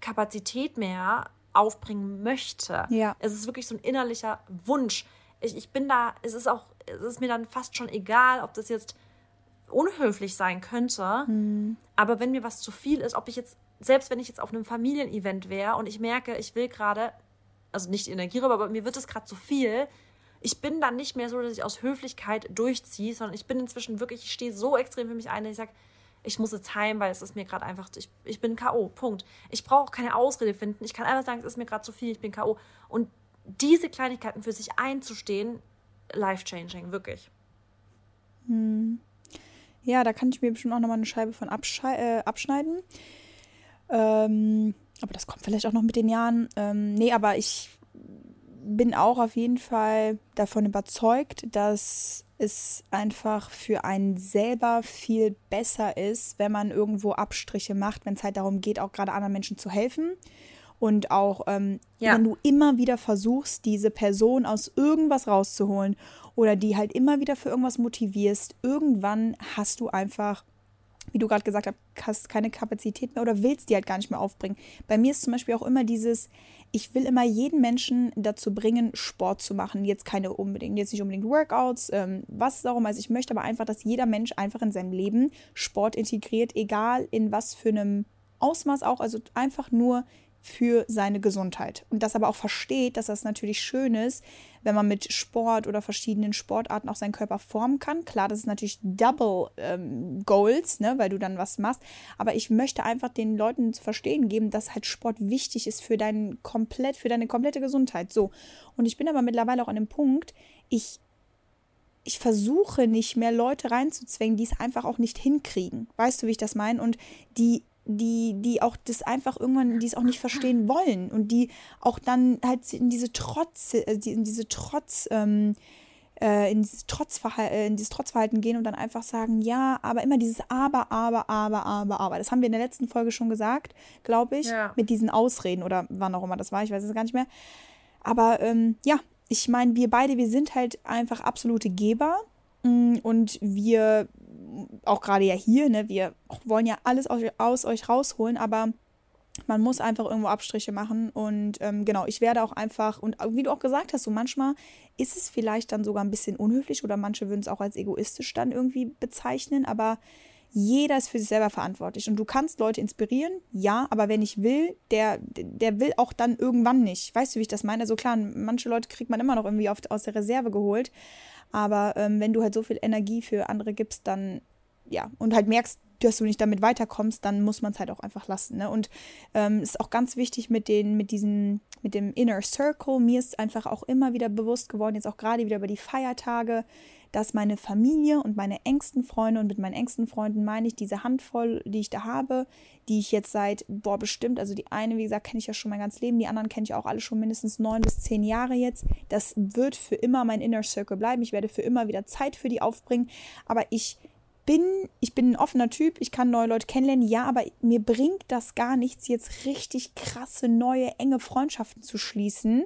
Kapazität mehr aufbringen möchte. Ja. Es ist wirklich so ein innerlicher Wunsch. Ich, ich bin da, es ist auch, es ist mir dann fast schon egal, ob das jetzt unhöflich sein könnte. Mhm. Aber wenn mir was zu viel ist, ob ich jetzt selbst wenn ich jetzt auf einem Familienevent wäre und ich merke, ich will gerade, also nicht Energieräuber, aber mir wird es gerade zu viel, ich bin dann nicht mehr so, dass ich aus Höflichkeit durchziehe, sondern ich bin inzwischen wirklich, ich stehe so extrem für mich ein, dass ich sage, ich muss jetzt heim, weil es ist mir gerade einfach, ich, ich bin K.O. Punkt. Ich brauche keine Ausrede finden. Ich kann einfach sagen, es ist mir gerade zu viel, ich bin K.O. Und diese Kleinigkeiten für sich einzustehen, life-changing, wirklich. Hm. Ja, da kann ich mir bestimmt auch nochmal eine Scheibe von äh, abschneiden. Ähm, aber das kommt vielleicht auch noch mit den Jahren. Ähm, nee, aber ich bin auch auf jeden Fall davon überzeugt, dass es einfach für einen selber viel besser ist, wenn man irgendwo Abstriche macht, wenn es halt darum geht, auch gerade anderen Menschen zu helfen. Und auch ähm, ja. wenn du immer wieder versuchst, diese Person aus irgendwas rauszuholen oder die halt immer wieder für irgendwas motivierst, irgendwann hast du einfach wie du gerade gesagt hast, hast keine Kapazität mehr oder willst die halt gar nicht mehr aufbringen. Bei mir ist zum Beispiel auch immer dieses, ich will immer jeden Menschen dazu bringen, Sport zu machen. Jetzt keine unbedingt, jetzt nicht unbedingt Workouts, ähm, was immer. Also ich möchte aber einfach, dass jeder Mensch einfach in seinem Leben Sport integriert, egal in was für einem Ausmaß auch. Also einfach nur für seine Gesundheit. Und das aber auch versteht, dass das natürlich schön ist, wenn man mit Sport oder verschiedenen Sportarten auch seinen Körper formen kann. Klar, das ist natürlich Double ähm, Goals, ne, weil du dann was machst. Aber ich möchte einfach den Leuten zu verstehen geben, dass halt Sport wichtig ist für deinen komplett, für deine komplette Gesundheit. So. Und ich bin aber mittlerweile auch an dem Punkt, ich ich versuche nicht mehr Leute reinzuzwängen, die es einfach auch nicht hinkriegen. Weißt du, wie ich das meine? Und die die, die auch das einfach irgendwann, die es auch nicht verstehen wollen und die auch dann halt in diese Trotz, äh, in diese Trotz, ähm, äh, in, dieses Trotzverhalten, äh, in dieses Trotzverhalten gehen und dann einfach sagen, ja, aber immer dieses Aber, aber, aber, aber, aber. Das haben wir in der letzten Folge schon gesagt, glaube ich, ja. mit diesen Ausreden oder wann auch immer das war, ich weiß es gar nicht mehr. Aber ähm, ja, ich meine, wir beide, wir sind halt einfach absolute Geber mm, und wir auch gerade ja hier, ne, wir wollen ja alles aus, aus euch rausholen, aber man muss einfach irgendwo Abstriche machen. Und ähm, genau, ich werde auch einfach, und wie du auch gesagt hast, so manchmal ist es vielleicht dann sogar ein bisschen unhöflich oder manche würden es auch als egoistisch dann irgendwie bezeichnen, aber jeder ist für sich selber verantwortlich. Und du kannst Leute inspirieren, ja, aber wer nicht will, der, der will auch dann irgendwann nicht. Weißt du, wie ich das meine? Also klar, manche Leute kriegt man immer noch irgendwie oft aus der Reserve geholt. Aber ähm, wenn du halt so viel Energie für andere gibst, dann ja, und halt merkst, dass du nicht damit weiterkommst, dann muss man es halt auch einfach lassen. Ne? Und ähm, ist auch ganz wichtig mit den, mit diesen, mit dem Inner Circle. Mir ist einfach auch immer wieder bewusst geworden, jetzt auch gerade wieder über die Feiertage, dass meine Familie und meine engsten Freunde und mit meinen engsten Freunden meine ich diese Handvoll, die ich da habe, die ich jetzt seit, boah, bestimmt, also die eine, wie gesagt, kenne ich ja schon mein ganzes Leben, die anderen kenne ich auch alle schon mindestens neun bis zehn Jahre jetzt. Das wird für immer mein Inner Circle bleiben. Ich werde für immer wieder Zeit für die aufbringen, aber ich bin, ich bin ein offener Typ, ich kann neue Leute kennenlernen, ja, aber mir bringt das gar nichts, jetzt richtig krasse, neue, enge Freundschaften zu schließen.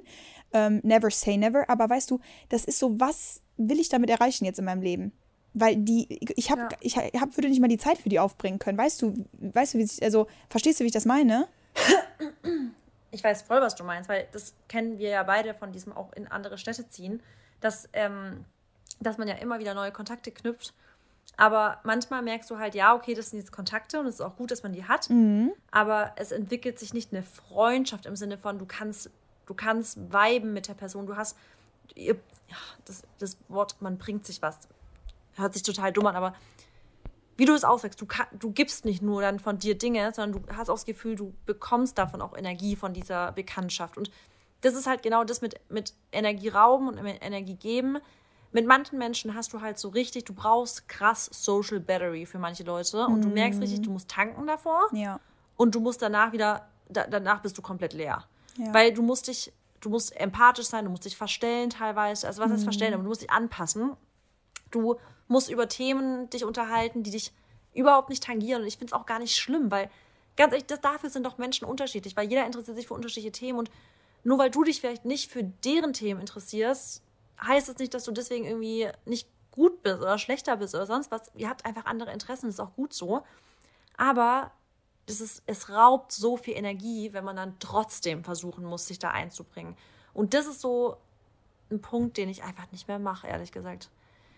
Ähm, never say never, aber weißt du, das ist so, was will ich damit erreichen jetzt in meinem Leben? Weil die, ich habe, ja. ich hab, würde nicht mal die Zeit für die aufbringen können. Weißt du, weißt du, wie ich, also, verstehst du, wie ich das meine? ich weiß voll, was du meinst, weil das kennen wir ja beide von diesem auch in andere Städte ziehen, dass, ähm, dass man ja immer wieder neue Kontakte knüpft. Aber manchmal merkst du halt, ja, okay, das sind jetzt Kontakte und es ist auch gut, dass man die hat. Mhm. Aber es entwickelt sich nicht eine Freundschaft im Sinne von, du kannst, du kannst viben mit der Person, du hast, ihr, ja, das, das Wort, man bringt sich was, hört sich total dumm an, aber wie du es auswächst, du, du gibst nicht nur dann von dir Dinge, sondern du hast auch das Gefühl, du bekommst davon auch Energie von dieser Bekanntschaft. Und das ist halt genau das mit, mit Energie rauben und mit Energie geben. Mit manchen Menschen hast du halt so richtig, du brauchst krass Social Battery für manche Leute und mm. du merkst richtig, du musst tanken davor. Ja. Und du musst danach wieder, da, danach bist du komplett leer. Ja. Weil du musst dich, du musst empathisch sein, du musst dich verstellen teilweise. Also was heißt mm. verstellen? Aber du musst dich anpassen. Du musst über Themen dich unterhalten, die dich überhaupt nicht tangieren. Und ich finde es auch gar nicht schlimm, weil ganz ehrlich, das, dafür sind doch Menschen unterschiedlich, weil jeder interessiert sich für unterschiedliche Themen und nur weil du dich vielleicht nicht für deren Themen interessierst, heißt es nicht, dass du deswegen irgendwie nicht gut bist oder schlechter bist oder sonst was. Ihr habt einfach andere Interessen, das ist auch gut so. Aber das ist, es raubt so viel Energie, wenn man dann trotzdem versuchen muss, sich da einzubringen. Und das ist so ein Punkt, den ich einfach nicht mehr mache, ehrlich gesagt.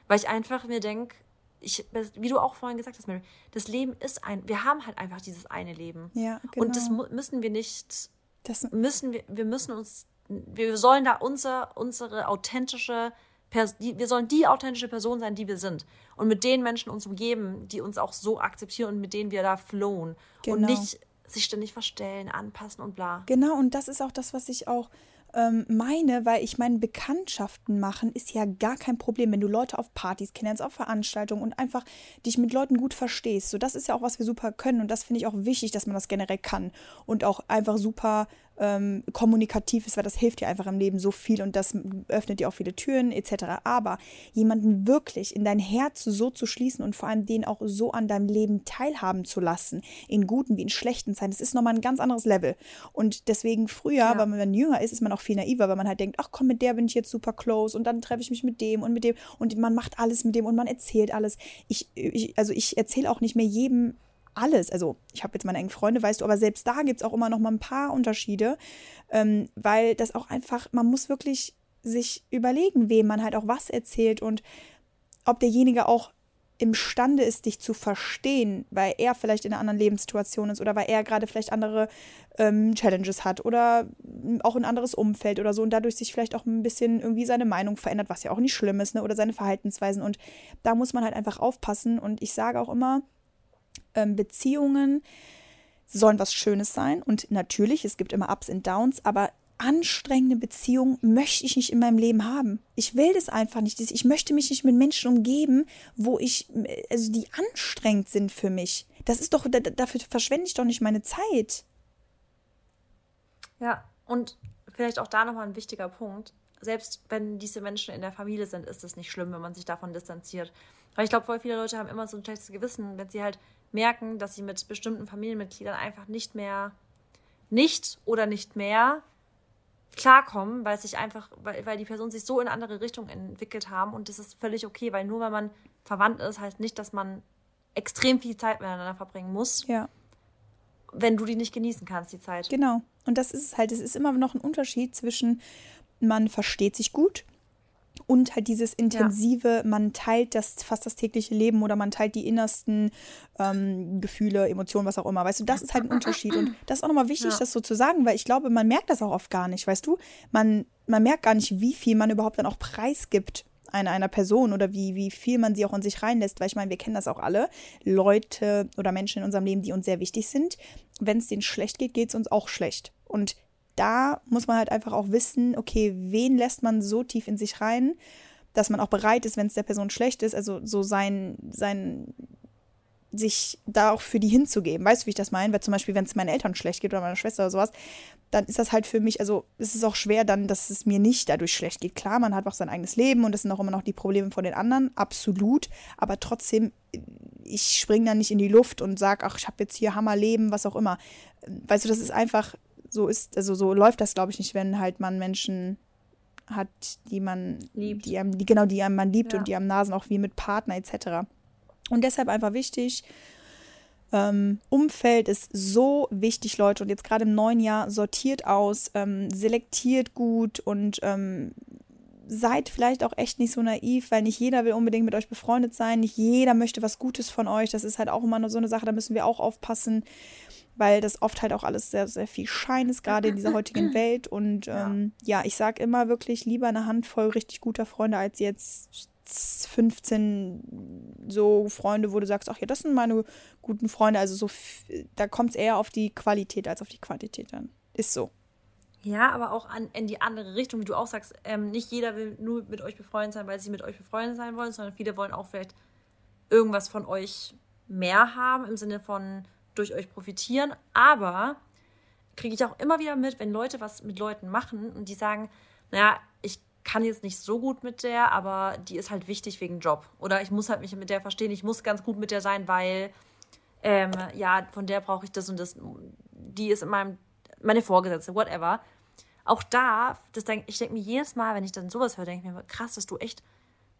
Weil ich einfach mir denke, ich, wie du auch vorhin gesagt hast, Mary, das Leben ist ein, wir haben halt einfach dieses eine Leben. Ja, genau. Und das genau. müssen wir nicht, das müssen wir, wir müssen uns, wir sollen da unser, unsere authentische, wir sollen die authentische Person sein, die wir sind. Und mit den Menschen uns umgeben, die uns auch so akzeptieren und mit denen wir da flowen. Genau. Und nicht sich ständig verstellen, anpassen und bla. Genau, und das ist auch das, was ich auch ähm, meine, weil ich meine, Bekanntschaften machen ist ja gar kein Problem, wenn du Leute auf Partys kennst, auf Veranstaltungen und einfach dich mit Leuten gut verstehst. So, das ist ja auch, was wir super können und das finde ich auch wichtig, dass man das generell kann und auch einfach super ähm, kommunikativ ist, weil das hilft dir einfach im Leben so viel und das öffnet dir auch viele Türen etc. Aber jemanden wirklich in dein Herz so zu schließen und vor allem den auch so an deinem Leben teilhaben zu lassen, in guten wie in schlechten Zeiten, das ist nochmal ein ganz anderes Level. Und deswegen früher, ja. weil man jünger ist, ist man auch viel naiver, weil man halt denkt, ach komm, mit der bin ich jetzt super close und dann treffe ich mich mit dem und mit dem und man macht alles mit dem und man erzählt alles. Ich, ich also ich erzähle auch nicht mehr jedem alles. Also ich habe jetzt meine engen Freunde, weißt du, aber selbst da gibt es auch immer noch mal ein paar Unterschiede, ähm, weil das auch einfach, man muss wirklich sich überlegen, wem man halt auch was erzählt und ob derjenige auch imstande ist, dich zu verstehen, weil er vielleicht in einer anderen Lebenssituation ist oder weil er gerade vielleicht andere ähm, Challenges hat oder auch ein anderes Umfeld oder so und dadurch sich vielleicht auch ein bisschen irgendwie seine Meinung verändert, was ja auch nicht schlimm ist, ne? oder seine Verhaltensweisen und da muss man halt einfach aufpassen und ich sage auch immer, ähm, Beziehungen sollen was Schönes sein und natürlich, es gibt immer Ups und Downs, aber anstrengende Beziehungen möchte ich nicht in meinem Leben haben. Ich will das einfach nicht. Ich möchte mich nicht mit Menschen umgeben, wo ich, also die anstrengend sind für mich. Das ist doch, dafür verschwende ich doch nicht meine Zeit. Ja, und vielleicht auch da nochmal ein wichtiger Punkt. Selbst wenn diese Menschen in der Familie sind, ist es nicht schlimm, wenn man sich davon distanziert. Weil ich glaube, voll viele Leute haben immer so ein schlechtes Gewissen, wenn sie halt merken, dass sie mit bestimmten Familienmitgliedern einfach nicht mehr, nicht oder nicht mehr klarkommen, weil sich einfach, weil, weil die Personen sich so in andere Richtung entwickelt haben und das ist völlig okay, weil nur weil man verwandt ist, heißt nicht, dass man extrem viel Zeit miteinander verbringen muss. Ja. Wenn du die nicht genießen kannst, die Zeit. Genau. Und das ist halt, es ist immer noch ein Unterschied zwischen, man versteht sich gut und halt dieses intensive, ja. man teilt das fast das tägliche Leben oder man teilt die innersten ähm, Gefühle, Emotionen, was auch immer. Weißt du, das ist halt ein Unterschied. Und das ist auch nochmal wichtig, ja. das so zu sagen, weil ich glaube, man merkt das auch oft gar nicht, weißt du? Man, man merkt gar nicht, wie viel man überhaupt dann auch preisgibt einer, einer Person oder wie, wie viel man sie auch in sich reinlässt, weil ich meine, wir kennen das auch alle. Leute oder Menschen in unserem Leben, die uns sehr wichtig sind. Wenn es denen schlecht geht, geht es uns auch schlecht. Und da muss man halt einfach auch wissen, okay, wen lässt man so tief in sich rein, dass man auch bereit ist, wenn es der Person schlecht ist, also so sein, sein, sich da auch für die hinzugeben. Weißt du, wie ich das meine? Weil zum Beispiel, wenn es meinen Eltern schlecht geht oder meiner Schwester oder sowas, dann ist das halt für mich, also es ist auch schwer dann, dass es mir nicht dadurch schlecht geht. Klar, man hat auch sein eigenes Leben und das sind auch immer noch die Probleme von den anderen, absolut. Aber trotzdem, ich springe dann nicht in die Luft und sage, ach, ich habe jetzt hier Hammerleben, was auch immer. Weißt du, das ist einfach, so ist, also so läuft das, glaube ich, nicht, wenn halt man Menschen hat, die man liebt, die einem, die, genau, die einem man liebt ja. und die am Nasen auch wie mit Partner etc. Und deshalb einfach wichtig, Ähm, Umfeld ist so wichtig, Leute. Und jetzt gerade im neuen Jahr sortiert aus, ähm, selektiert gut und ähm, seid vielleicht auch echt nicht so naiv, weil nicht jeder will unbedingt mit euch befreundet sein. Nicht jeder möchte was Gutes von euch. Das ist halt auch immer nur so eine Sache, da müssen wir auch aufpassen, weil das oft halt auch alles sehr, sehr viel Schein ist, gerade in dieser heutigen Welt. Und ähm, ja. ja, ich sag immer wirklich lieber eine Handvoll richtig guter Freunde als jetzt 15 so Freunde, wo du sagst, ach ja, das sind meine guten Freunde. Also so, da kommt es eher auf die Qualität als auf die Quantität an. Ist so. Ja, aber auch an, in die andere Richtung, wie du auch sagst, ähm, nicht jeder will nur mit euch befreundet sein, weil sie mit euch befreundet sein wollen, sondern viele wollen auch vielleicht irgendwas von euch mehr haben, im Sinne von durch euch profitieren. Aber kriege ich auch immer wieder mit, wenn Leute was mit Leuten machen und die sagen, naja, ich kann jetzt nicht so gut mit der, aber die ist halt wichtig wegen Job. Oder ich muss halt mich mit der verstehen, ich muss ganz gut mit der sein, weil, ähm, ja, von der brauche ich das und das. Die ist in meinem, meine Vorgesetzte, whatever. Auch da, das denk, ich denke mir jedes Mal, wenn ich dann sowas höre, denke ich mir, krass, dass du echt,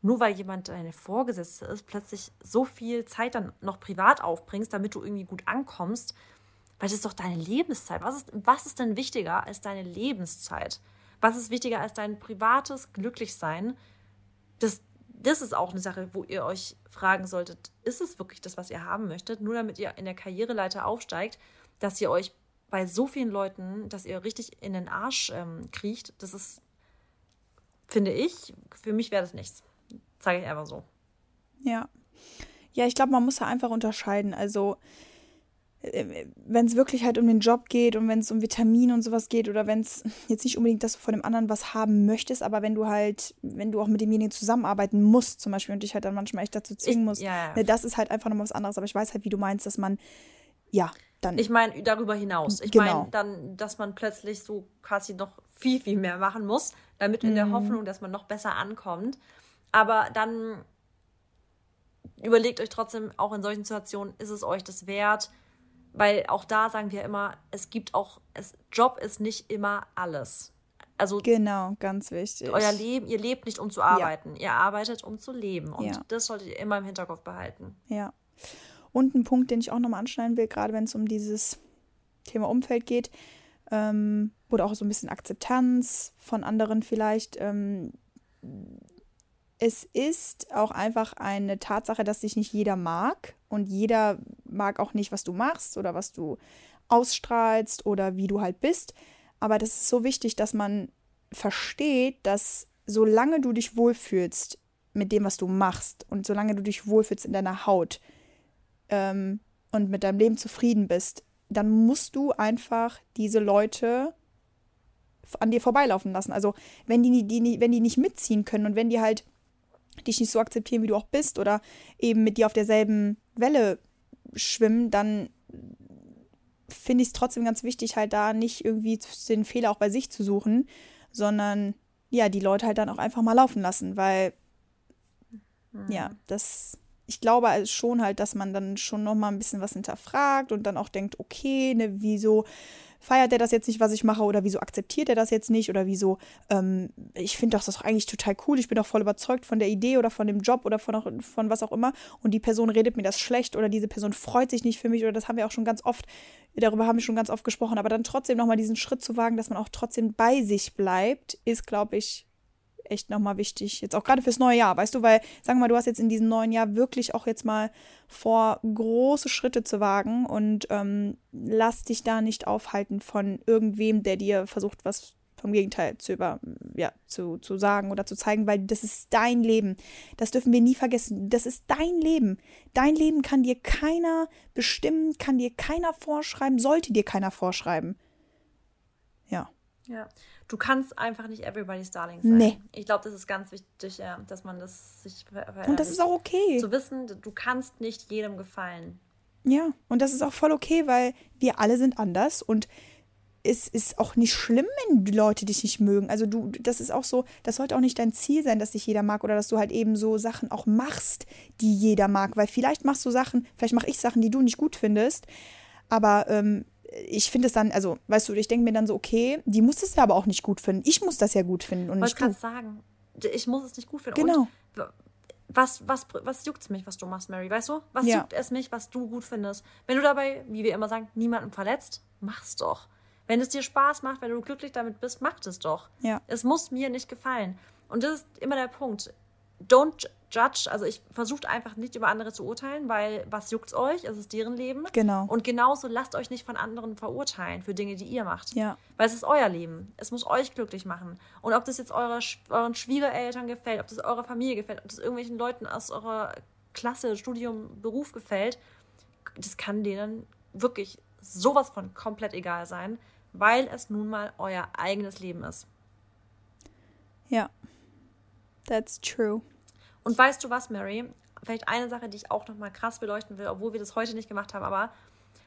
nur weil jemand deine Vorgesetzte ist, plötzlich so viel Zeit dann noch privat aufbringst, damit du irgendwie gut ankommst. Weil das ist doch deine Lebenszeit. Was ist, was ist denn wichtiger als deine Lebenszeit? Was ist wichtiger als dein privates Glücklichsein? Das, das ist auch eine Sache, wo ihr euch fragen solltet, ist es wirklich das, was ihr haben möchtet? Nur damit ihr in der Karriereleiter aufsteigt, dass ihr euch bei so vielen Leuten, dass ihr richtig in den Arsch ähm, kriecht, das ist, finde ich, für mich wäre das nichts. Sage ich einfach so. Ja. Ja, ich glaube, man muss da einfach unterscheiden. Also, äh, wenn es wirklich halt um den Job geht und wenn es um Vitamine und sowas geht oder wenn es jetzt nicht unbedingt, dass du von dem anderen was haben möchtest, aber wenn du halt, wenn du auch mit demjenigen zusammenarbeiten musst zum Beispiel und dich halt dann manchmal echt dazu zwingen musst, ja, ja. Ne, das ist halt einfach nochmal was anderes. Aber ich weiß halt, wie du meinst, dass man, ja, dann. Ich meine, darüber hinaus. Ich genau. meine dann, dass man plötzlich so quasi noch viel, viel mehr machen muss, damit in mhm. der Hoffnung, dass man noch besser ankommt. Aber dann überlegt euch trotzdem, auch in solchen Situationen, ist es euch das wert? Weil auch da sagen wir immer, es gibt auch, es, Job ist nicht immer alles. Also genau, ganz wichtig. Euer Leben, ihr lebt nicht um zu arbeiten, ja. ihr arbeitet um zu leben und ja. das solltet ihr immer im Hinterkopf behalten. Ja. Und ein Punkt, den ich auch nochmal anschneiden will, gerade wenn es um dieses Thema Umfeld geht, ähm, oder auch so ein bisschen Akzeptanz von anderen vielleicht. Ähm, es ist auch einfach eine Tatsache, dass sich nicht jeder mag und jeder mag auch nicht, was du machst oder was du ausstrahlst oder wie du halt bist. Aber das ist so wichtig, dass man versteht, dass solange du dich wohlfühlst mit dem, was du machst und solange du dich wohlfühlst in deiner Haut ähm, und mit deinem Leben zufrieden bist, dann musst du einfach diese Leute an dir vorbeilaufen lassen. Also wenn die, die, wenn die nicht mitziehen können und wenn die halt dich nicht so akzeptieren, wie du auch bist oder eben mit dir auf derselben Welle schwimmen, dann finde ich es trotzdem ganz wichtig, halt da nicht irgendwie den Fehler auch bei sich zu suchen, sondern ja, die Leute halt dann auch einfach mal laufen lassen, weil mhm. ja, das ich glaube also schon halt, dass man dann schon noch mal ein bisschen was hinterfragt und dann auch denkt, okay, ne, wieso feiert er das jetzt nicht, was ich mache, oder wieso akzeptiert er das jetzt nicht, oder wieso, ähm, ich finde das doch eigentlich total cool, ich bin doch voll überzeugt von der Idee oder von dem Job oder von, von was auch immer, und die Person redet mir das schlecht oder diese Person freut sich nicht für mich, oder das haben wir auch schon ganz oft, darüber haben wir schon ganz oft gesprochen, aber dann trotzdem nochmal diesen Schritt zu wagen, dass man auch trotzdem bei sich bleibt, ist, glaube ich, echt nochmal wichtig. Jetzt auch gerade fürs neue Jahr, weißt du, weil, sagen wir mal, du hast jetzt in diesem neuen Jahr wirklich auch jetzt mal vor, große Schritte zu wagen und ähm, lass dich da nicht aufhalten von irgendwem, der dir versucht, was vom Gegenteil zu über, ja, zu, zu sagen oder zu zeigen, weil das ist dein Leben. Das dürfen wir nie vergessen. Das ist dein Leben. Dein Leben kann dir keiner bestimmen, kann dir keiner vorschreiben, sollte dir keiner vorschreiben. Ja. Ja du kannst einfach nicht everybody's darling sein. Nee. Ich glaube, das ist ganz wichtig, ja, dass man das sich Und das ist auch okay. Zu wissen, du kannst nicht jedem gefallen. Ja, und das ist auch voll okay, weil wir alle sind anders und es ist auch nicht schlimm, wenn die Leute dich nicht mögen. Also du, das ist auch so, das sollte auch nicht dein Ziel sein, dass dich jeder mag oder dass du halt eben so Sachen auch machst, die jeder mag. Weil vielleicht machst du Sachen, vielleicht mache ich Sachen, die du nicht gut findest, aber ähm, ich finde es dann, also, weißt du, ich denke mir dann so, okay, die muss es ja aber auch nicht gut finden. Ich muss das ja gut finden und Wollte du. sagen, ich muss es nicht gut finden. Genau. Und was, was, was juckt's mich, was du machst, Mary? Weißt du? Was Ja. juckt es mich, was du gut findest? Wenn du dabei, wie wir immer sagen, niemanden verletzt, mach's doch. Wenn es dir Spaß macht, wenn du glücklich damit bist, mach es doch. Ja. Es muss mir nicht gefallen. Und das ist immer der Punkt. Don't judge. Also ich versucht einfach nicht über andere zu urteilen, weil was juckt's euch? Es ist deren Leben. Genau. Und genauso lasst euch nicht von anderen verurteilen für Dinge, die ihr macht. Ja. Weil es ist euer Leben. Es muss euch glücklich machen. Und ob das jetzt eure, euren Schwiegereltern gefällt, ob das eurer Familie gefällt, ob das irgendwelchen Leuten aus eurer Klasse, Studium, Beruf gefällt, das kann denen wirklich sowas von komplett egal sein, weil es nun mal euer eigenes Leben ist. Ja. That's true. Und weißt du was, Mary? Vielleicht eine Sache, die ich auch nochmal krass beleuchten will, obwohl wir das heute nicht gemacht haben, aber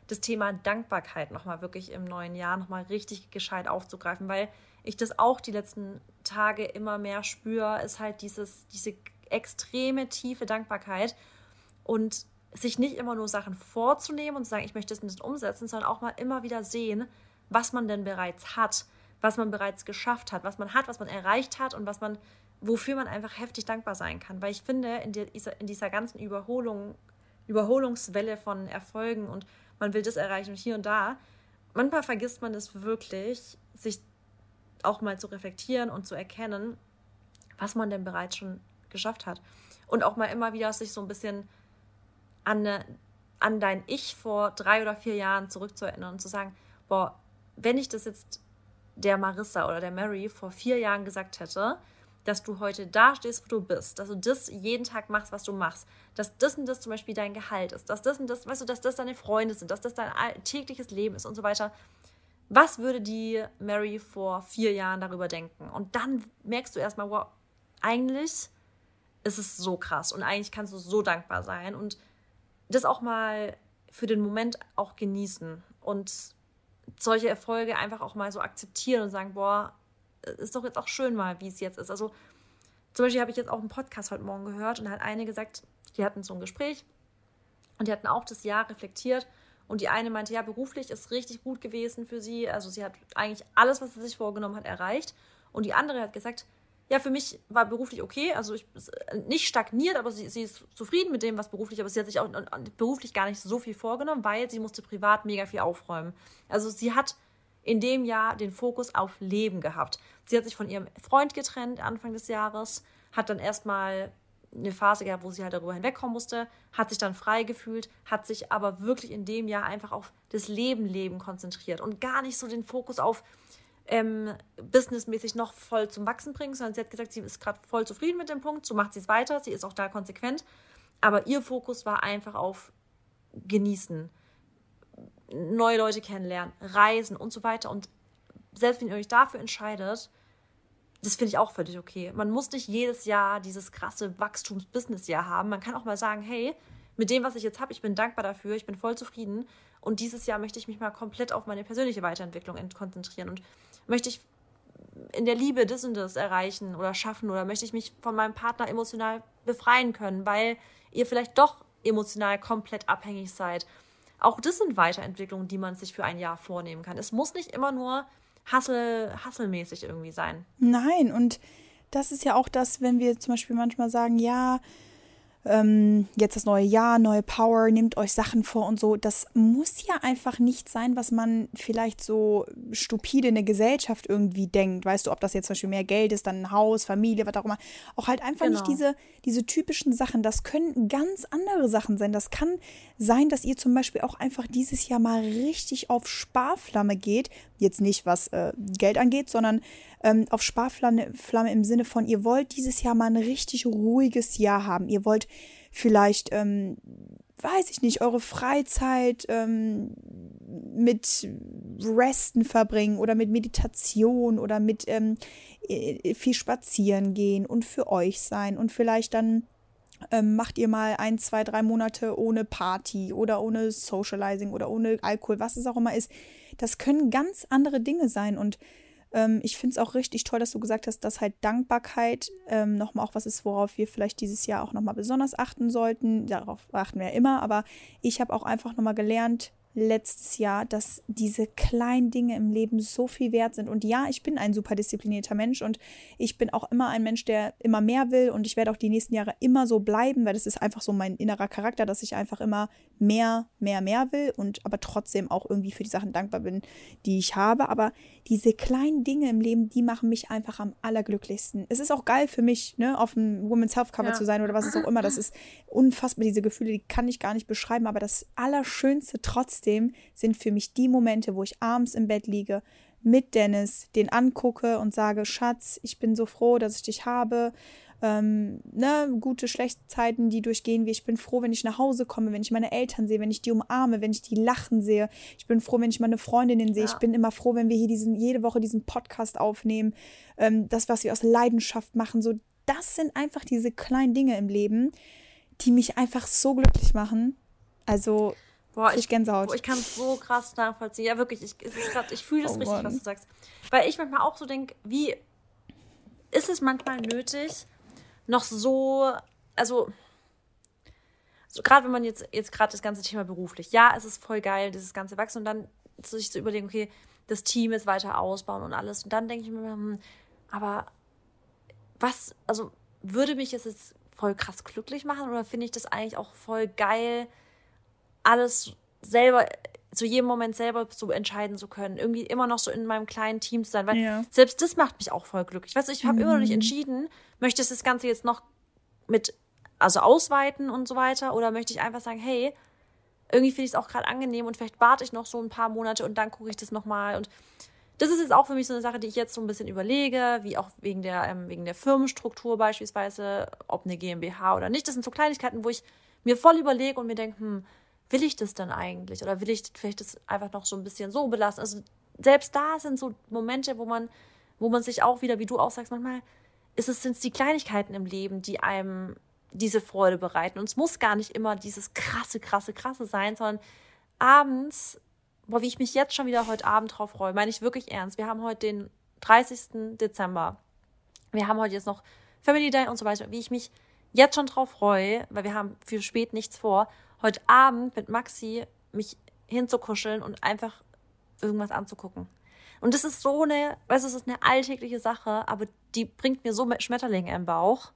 das Thema Dankbarkeit nochmal wirklich im neuen Jahr nochmal richtig gescheit aufzugreifen, weil ich das auch die letzten Tage immer mehr spüre, ist halt dieses, diese extreme tiefe Dankbarkeit und sich nicht immer nur Sachen vorzunehmen und zu sagen, ich möchte das nicht umsetzen, sondern auch mal immer wieder sehen, was man denn bereits hat, was man bereits geschafft hat, was man hat, was man erreicht hat und was man, wofür man einfach heftig dankbar sein kann. Weil ich finde, in dieser, in dieser ganzen Überholung, Überholungswelle von Erfolgen und man will das erreichen und hier und da, manchmal vergisst man es wirklich, sich auch mal zu reflektieren und zu erkennen, was man denn bereits schon geschafft hat. Und auch mal immer wieder sich so ein bisschen an, an dein Ich vor drei oder vier Jahren zurückzuerinnern und zu sagen, boah, wenn ich das jetzt der Marissa oder der Mary vor vier Jahren gesagt hätte, dass du heute da stehst, wo du bist, dass du das jeden Tag machst, was du machst, dass das und das zum Beispiel dein Gehalt ist, dass das und das, weißt du, dass das deine Freunde sind, dass das dein alltägliches Leben ist und so weiter. Was würde die Mary vor vier Jahren darüber denken? Und dann merkst du erstmal, wow, eigentlich ist es so krass und eigentlich kannst du so dankbar sein und das auch mal für den Moment auch genießen und solche Erfolge einfach auch mal so akzeptieren und sagen, boah, ist doch jetzt auch schön mal, wie es jetzt ist. Also zum Beispiel habe ich jetzt auch einen Podcast heute Morgen gehört und hat eine gesagt, die hatten so ein Gespräch und die hatten auch das Jahr reflektiert und die eine meinte, ja, beruflich ist richtig gut gewesen für sie. Also sie hat eigentlich alles, was sie sich vorgenommen hat, erreicht. Und die andere hat gesagt, ja, für mich war beruflich okay. Also ich nicht stagniert, aber sie, sie ist zufrieden mit dem, was beruflich, aber sie hat sich auch beruflich gar nicht so viel vorgenommen, weil sie musste privat mega viel aufräumen. Also sie hat in dem Jahr den Fokus auf Leben gehabt. Sie hat sich von ihrem Freund getrennt Anfang des Jahres, hat dann erstmal eine Phase gehabt, wo sie halt darüber hinwegkommen musste, hat sich dann frei gefühlt, hat sich aber wirklich in dem Jahr einfach auf das Leben leben konzentriert und gar nicht so den Fokus auf ähm, businessmäßig noch voll zum Wachsen bringen, sondern sie hat gesagt, sie ist gerade voll zufrieden mit dem Punkt, so macht sie es weiter, sie ist auch da konsequent, aber ihr Fokus war einfach auf genießen, neue Leute kennenlernen, reisen und so weiter und selbst wenn ihr euch dafür entscheidet, das finde ich auch völlig okay. Man muss nicht jedes Jahr dieses krasse Wachstums-Business-Jahr haben. Man kann auch mal sagen, hey, mit dem, was ich jetzt habe, ich bin dankbar dafür, ich bin voll zufrieden. Und dieses Jahr möchte ich mich mal komplett auf meine persönliche Weiterentwicklung konzentrieren. Und möchte ich in der Liebe das und das erreichen oder schaffen oder möchte ich mich von meinem Partner emotional befreien können, weil ihr vielleicht doch emotional komplett abhängig seid. Auch das sind Weiterentwicklungen, die man sich für ein Jahr vornehmen kann. Es muss nicht immer nur Hassel, hasselmäßig irgendwie sein. Nein, und das ist ja auch das, wenn wir zum Beispiel manchmal sagen, ja, ähm, jetzt das neue Jahr, neue Power, nehmt euch Sachen vor und so. Das muss ja einfach nicht sein, was man vielleicht so stupide in der Gesellschaft irgendwie denkt. Weißt du, ob das jetzt zum Beispiel mehr Geld ist, dann ein Haus, Familie, was auch immer. Auch halt einfach Genau. nicht diese, diese typischen Sachen. Das können ganz andere Sachen sein. Das kann sein, dass ihr zum Beispiel auch einfach dieses Jahr mal richtig auf Sparflamme geht. Jetzt nicht, was äh, Geld angeht, sondern ähm, auf Sparflamme Flamme im Sinne von, ihr wollt dieses Jahr mal ein richtig ruhiges Jahr haben. Ihr wollt vielleicht, ähm, weiß ich nicht, eure Freizeit ähm, mit Resten verbringen oder mit Meditation oder mit ähm, äh, viel spazieren gehen und für euch sein und vielleicht dann ähm, macht ihr mal ein, zwei, drei Monate ohne Party oder ohne Socializing oder ohne Alkohol, was es auch immer ist. Das können ganz andere Dinge sein und ähm, ich finde es auch richtig toll, dass du gesagt hast, dass halt Dankbarkeit ähm, nochmal auch was ist, worauf wir vielleicht dieses Jahr auch nochmal besonders achten sollten. Darauf achten wir ja immer, aber ich habe auch einfach nochmal gelernt, letztes Jahr, dass diese kleinen Dinge im Leben so viel wert sind. Und ja, ich bin ein super disziplinierter Mensch und ich bin auch immer ein Mensch, der immer mehr will und ich werde auch die nächsten Jahre immer so bleiben, weil das ist einfach so mein innerer Charakter, dass ich einfach immer mehr, mehr, mehr will und aber trotzdem auch irgendwie für die Sachen dankbar bin, die ich habe. Aber diese kleinen Dinge im Leben, die machen mich einfach am allerglücklichsten. Es ist auch geil für mich, ne, auf dem Women's Health Cover ja. zu sein oder was es auch immer. Das ist unfassbar, diese Gefühle, die kann ich gar nicht beschreiben, aber das Allerschönste trotzdem trotzdem sind für mich die Momente, wo ich abends im Bett liege, mit Dennis, den angucke und sage, Schatz, ich bin so froh, dass ich dich habe. Ähm, ne, gute, schlechte Zeiten, die durchgehen wir. Ich bin froh, wenn ich nach Hause komme, wenn ich meine Eltern sehe, wenn ich die umarme, wenn ich die lachen sehe. Ich bin froh, wenn ich meine Freundinnen sehe. Ja. Ich bin immer froh, wenn wir hier diesen, jede Woche diesen Podcast aufnehmen. Ähm, das, was wir aus Leidenschaft machen. So, das sind einfach diese kleinen Dinge im Leben, die mich einfach so glücklich machen. Also, Boah, ich, Gänsehaut. Boah, ich kann es so krass nachvollziehen. Ja, wirklich, ich, ich fühle das oh, richtig, Mann. was du sagst. Weil ich manchmal auch so denke, wie ist es manchmal nötig, noch so, also, so, gerade wenn man jetzt, jetzt gerade das ganze Thema beruflich, ja, es ist voll geil, dieses ganze Wachsen und dann sich zu überlegen, okay, das Team ist weiter ausbauen und alles. Und dann denke ich mir, hm, aber was, also würde mich es jetzt voll krass glücklich machen oder finde ich das eigentlich auch voll geil, alles selber zu jedem Moment selber so entscheiden zu können, irgendwie immer noch so in meinem kleinen Team zu sein, weil ja. selbst das macht mich auch voll glücklich. Weißt du, ich habe mhm. immer noch nicht mhm. entschieden, möchte ich das Ganze jetzt noch mit, also ausweiten und so weiter, oder möchte ich einfach sagen, hey, irgendwie finde ich es auch gerade angenehm und vielleicht warte ich noch so ein paar Monate und dann gucke ich das nochmal und das ist jetzt auch für mich so eine Sache, die ich jetzt so ein bisschen überlege, wie auch wegen der, ähm, wegen der Firmenstruktur beispielsweise, ob eine GmbH oder nicht. Das sind so Kleinigkeiten, wo ich mir voll überlege und mir denke, hm, will ich das denn eigentlich? Oder will ich vielleicht das einfach noch so ein bisschen so belassen? Also selbst da sind so Momente, wo man, wo man sich auch wieder, wie du auch sagst, manchmal ist es, sind es die Kleinigkeiten im Leben, die einem diese Freude bereiten. Und es muss gar nicht immer dieses krasse, krasse, krasse sein, sondern abends, boah, wie ich mich jetzt schon wieder heute Abend drauf freue, meine ich wirklich ernst. Wir haben heute den 30. Dezember. Wir haben heute jetzt noch Family Day und so weiter. Wie ich mich jetzt schon drauf freue, weil wir haben für spät nichts vor heute Abend mit Maxi mich hinzukuscheln und einfach irgendwas anzugucken. Und das ist so eine, weißt du, es ist eine alltägliche Sache, aber die bringt mir so Schmetterlinge im Bauch.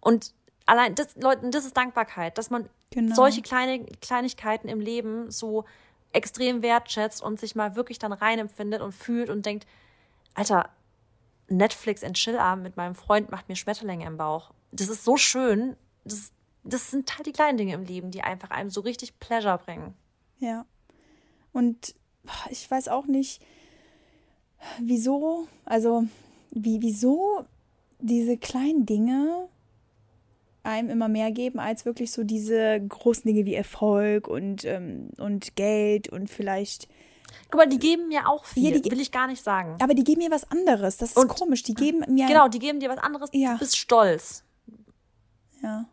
Und allein das, Leute, das ist Dankbarkeit, dass man genau. solche kleine Kleinigkeiten im Leben so extrem wertschätzt und sich mal wirklich dann rein empfindet und fühlt und denkt, Alter, Netflix and Chill-Abend mit meinem Freund macht mir Schmetterlinge im Bauch. Das ist so schön. Das, das sind halt die kleinen Dinge im Leben, die einfach einem so richtig Pleasure bringen. Ja. Und ich weiß auch nicht, wieso, also wie, wieso diese kleinen Dinge einem immer mehr geben als wirklich so diese großen Dinge wie Erfolg und, ähm, und Geld und vielleicht. Guck mal, die geben mir auch viel, ja, die, will ich gar nicht sagen. Aber die geben mir was anderes, das ist und, komisch. Die geben mir. Genau, die geben dir was anderes, ja. du bist stolz. Ja.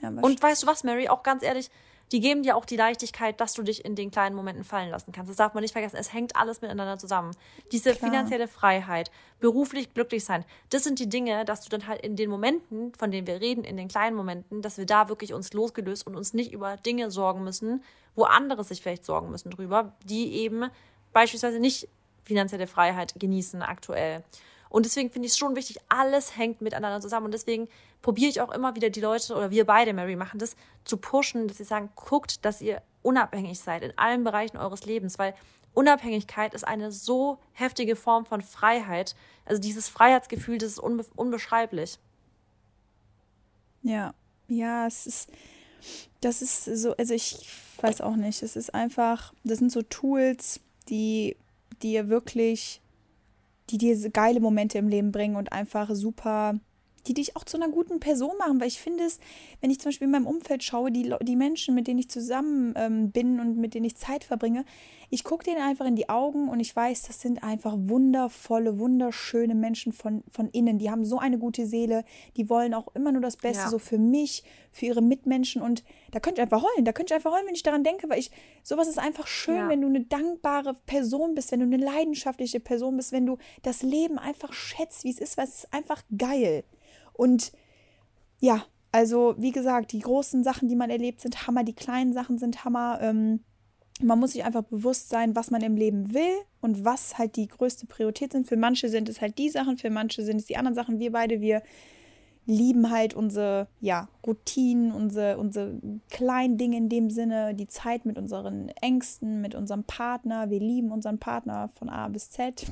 Ja, und weißt du was, Mary, auch ganz ehrlich, die geben dir auch die Leichtigkeit, dass du dich in den kleinen Momenten fallen lassen kannst. Das darf man nicht vergessen. Es hängt alles miteinander zusammen. Diese Klar. finanzielle Freiheit, beruflich glücklich sein, das sind die Dinge, dass du dann halt in den Momenten, von denen wir reden, in den kleinen Momenten, dass wir da wirklich uns losgelöst und uns nicht über Dinge sorgen müssen, wo andere sich vielleicht sorgen müssen drüber, die eben beispielsweise nicht finanzielle Freiheit genießen aktuell. Und deswegen finde ich es schon wichtig, alles hängt miteinander zusammen. Und deswegen probiere ich auch immer wieder die Leute, oder wir beide, Mary, machen das, zu pushen, dass sie sagen, guckt, dass ihr unabhängig seid in allen Bereichen eures Lebens, weil Unabhängigkeit ist eine so heftige Form von Freiheit. Also dieses Freiheitsgefühl, das ist unbe unbeschreiblich. Ja, ja, es ist, das ist so, also ich weiß auch nicht, es ist einfach, das sind so Tools, die dir wirklich die dir geile Momente im Leben bringen und einfach super, die dich auch zu einer guten Person machen. Weil ich finde es, wenn ich zum Beispiel in meinem Umfeld schaue, die, die Menschen, mit denen ich zusammen ähm, bin und mit denen ich Zeit verbringe, ich gucke denen einfach in die Augen und ich weiß, das sind einfach wundervolle, wunderschöne Menschen von, von innen. Die haben so eine gute Seele, die wollen auch immer nur das Beste, ja. so für mich, für ihre Mitmenschen. Und da könnte ich einfach heulen, da könnte ich einfach heulen, wenn ich daran denke, weil ich, sowas ist einfach schön, ja. wenn du eine dankbare Person bist, wenn du eine leidenschaftliche Person bist, wenn du das Leben einfach schätzt, wie es ist, weil es ist einfach geil. Und ja, also wie gesagt, die großen Sachen, die man erlebt, sind Hammer, die kleinen Sachen sind Hammer. Ähm, man muss sich einfach bewusst sein, was man im Leben will und was halt die größte Priorität sind. Für manche sind es halt die Sachen, für manche sind es die anderen Sachen. Wir beide, wir lieben halt unsere ja, Routinen, unsere, unsere kleinen Dinge in dem Sinne, die Zeit mit unseren Ängsten, mit unserem Partner. Wir lieben unseren Partner von A bis Z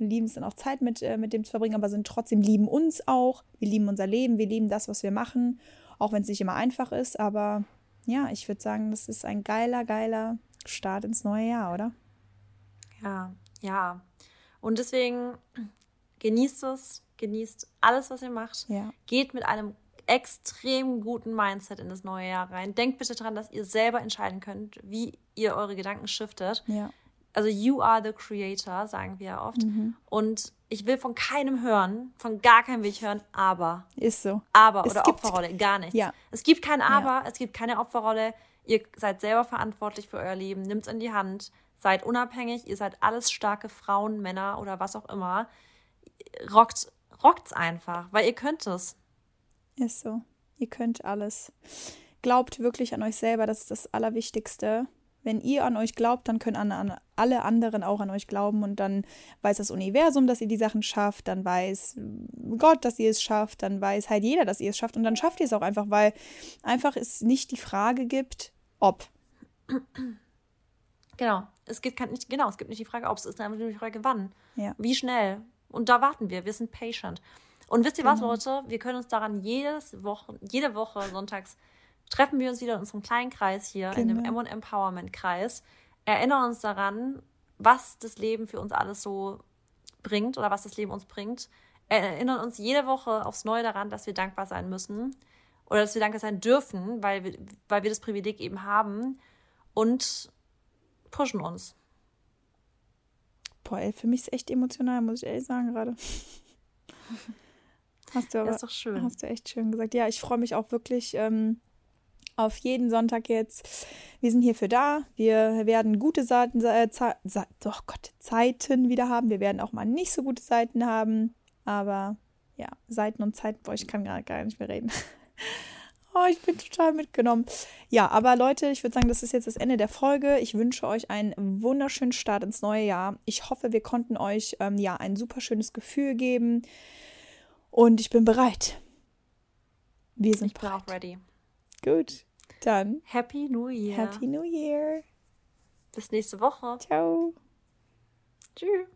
und lieben es dann auch Zeit mit, äh, mit dem zu verbringen, aber sind trotzdem lieben uns auch. Wir lieben unser Leben, wir lieben das, was wir machen, auch wenn es nicht immer einfach ist, aber ja, ich würde sagen, das ist ein geiler, geiler Start ins neue Jahr, oder? Ja, ja. Und deswegen genießt es, genießt alles, was ihr macht. Ja. Geht mit einem extrem guten Mindset in das neue Jahr rein. Denkt bitte daran, dass ihr selber entscheiden könnt, wie ihr eure Gedanken shiftet. Ja. Also you are the creator, sagen wir ja oft. Mhm. Und ich will von keinem hören, von gar keinem will ich hören, aber. Ist so. Aber es oder Opferrolle, gar nichts. Ja. Es gibt kein Aber, ja. es gibt keine Opferrolle. Ihr seid selber verantwortlich für euer Leben, nimmt es in die Hand, seid unabhängig, ihr seid alles starke Frauen, Männer oder was auch immer. Rockt, rockt's einfach, weil ihr könnt es. Ist so. Ihr könnt alles. Glaubt wirklich an euch selber, das ist das Allerwichtigste. Wenn ihr an euch glaubt, dann können an, an alle anderen auch an euch glauben und dann weiß das Universum, dass ihr die Sachen schafft, dann weiß Gott, dass ihr es schafft, dann weiß halt jeder, dass ihr es schafft und dann schafft ihr es auch einfach, weil einfach es nicht die Frage gibt, ob. Genau, es gibt nicht, genau, es gibt nicht die Frage, ob es ist, sondern nur die Frage, wann, ja. wie schnell. Und da warten wir, wir sind patient. Und wisst ihr genau. was, Leute? Wir können uns daran jedes Woche, jede Woche sonntags treffen wir uns wieder in unserem kleinen Kreis hier, genau. in dem M Empowerment Kreis, erinnern uns daran, was das Leben für uns alles so bringt oder was das Leben uns bringt, erinnern uns jede Woche aufs Neue daran, dass wir dankbar sein müssen oder dass wir dankbar sein dürfen, weil wir, weil wir das Privileg eben haben und pushen uns. Boah, ey, für mich ist echt emotional, muss ich ehrlich sagen gerade. Hast du aber, das ist doch schön. Hast du echt schön gesagt. Ja, ich freue mich auch wirklich. Ähm, auf jeden Sonntag jetzt. Wir sind hierfür da. Wir werden gute Seiten, äh, Ze oh Gott, Zeiten wieder haben. Wir werden auch mal nicht so gute Seiten haben. Aber ja, Seiten und Zeiten, boah, ich kann gerade gar nicht mehr reden. oh, ich bin total mitgenommen. Ja, aber Leute, ich würde sagen, das ist jetzt das Ende der Folge. Ich wünsche euch einen wunderschönen Start ins neue Jahr. Ich hoffe, wir konnten euch ähm, ja ein super schönes Gefühl geben. Und ich bin bereit. Wir sind ich bin bereit. auch ready. Gut. Dann. Happy New Year. Happy New Year. Bis nächste Woche. Ciao. Tschüss.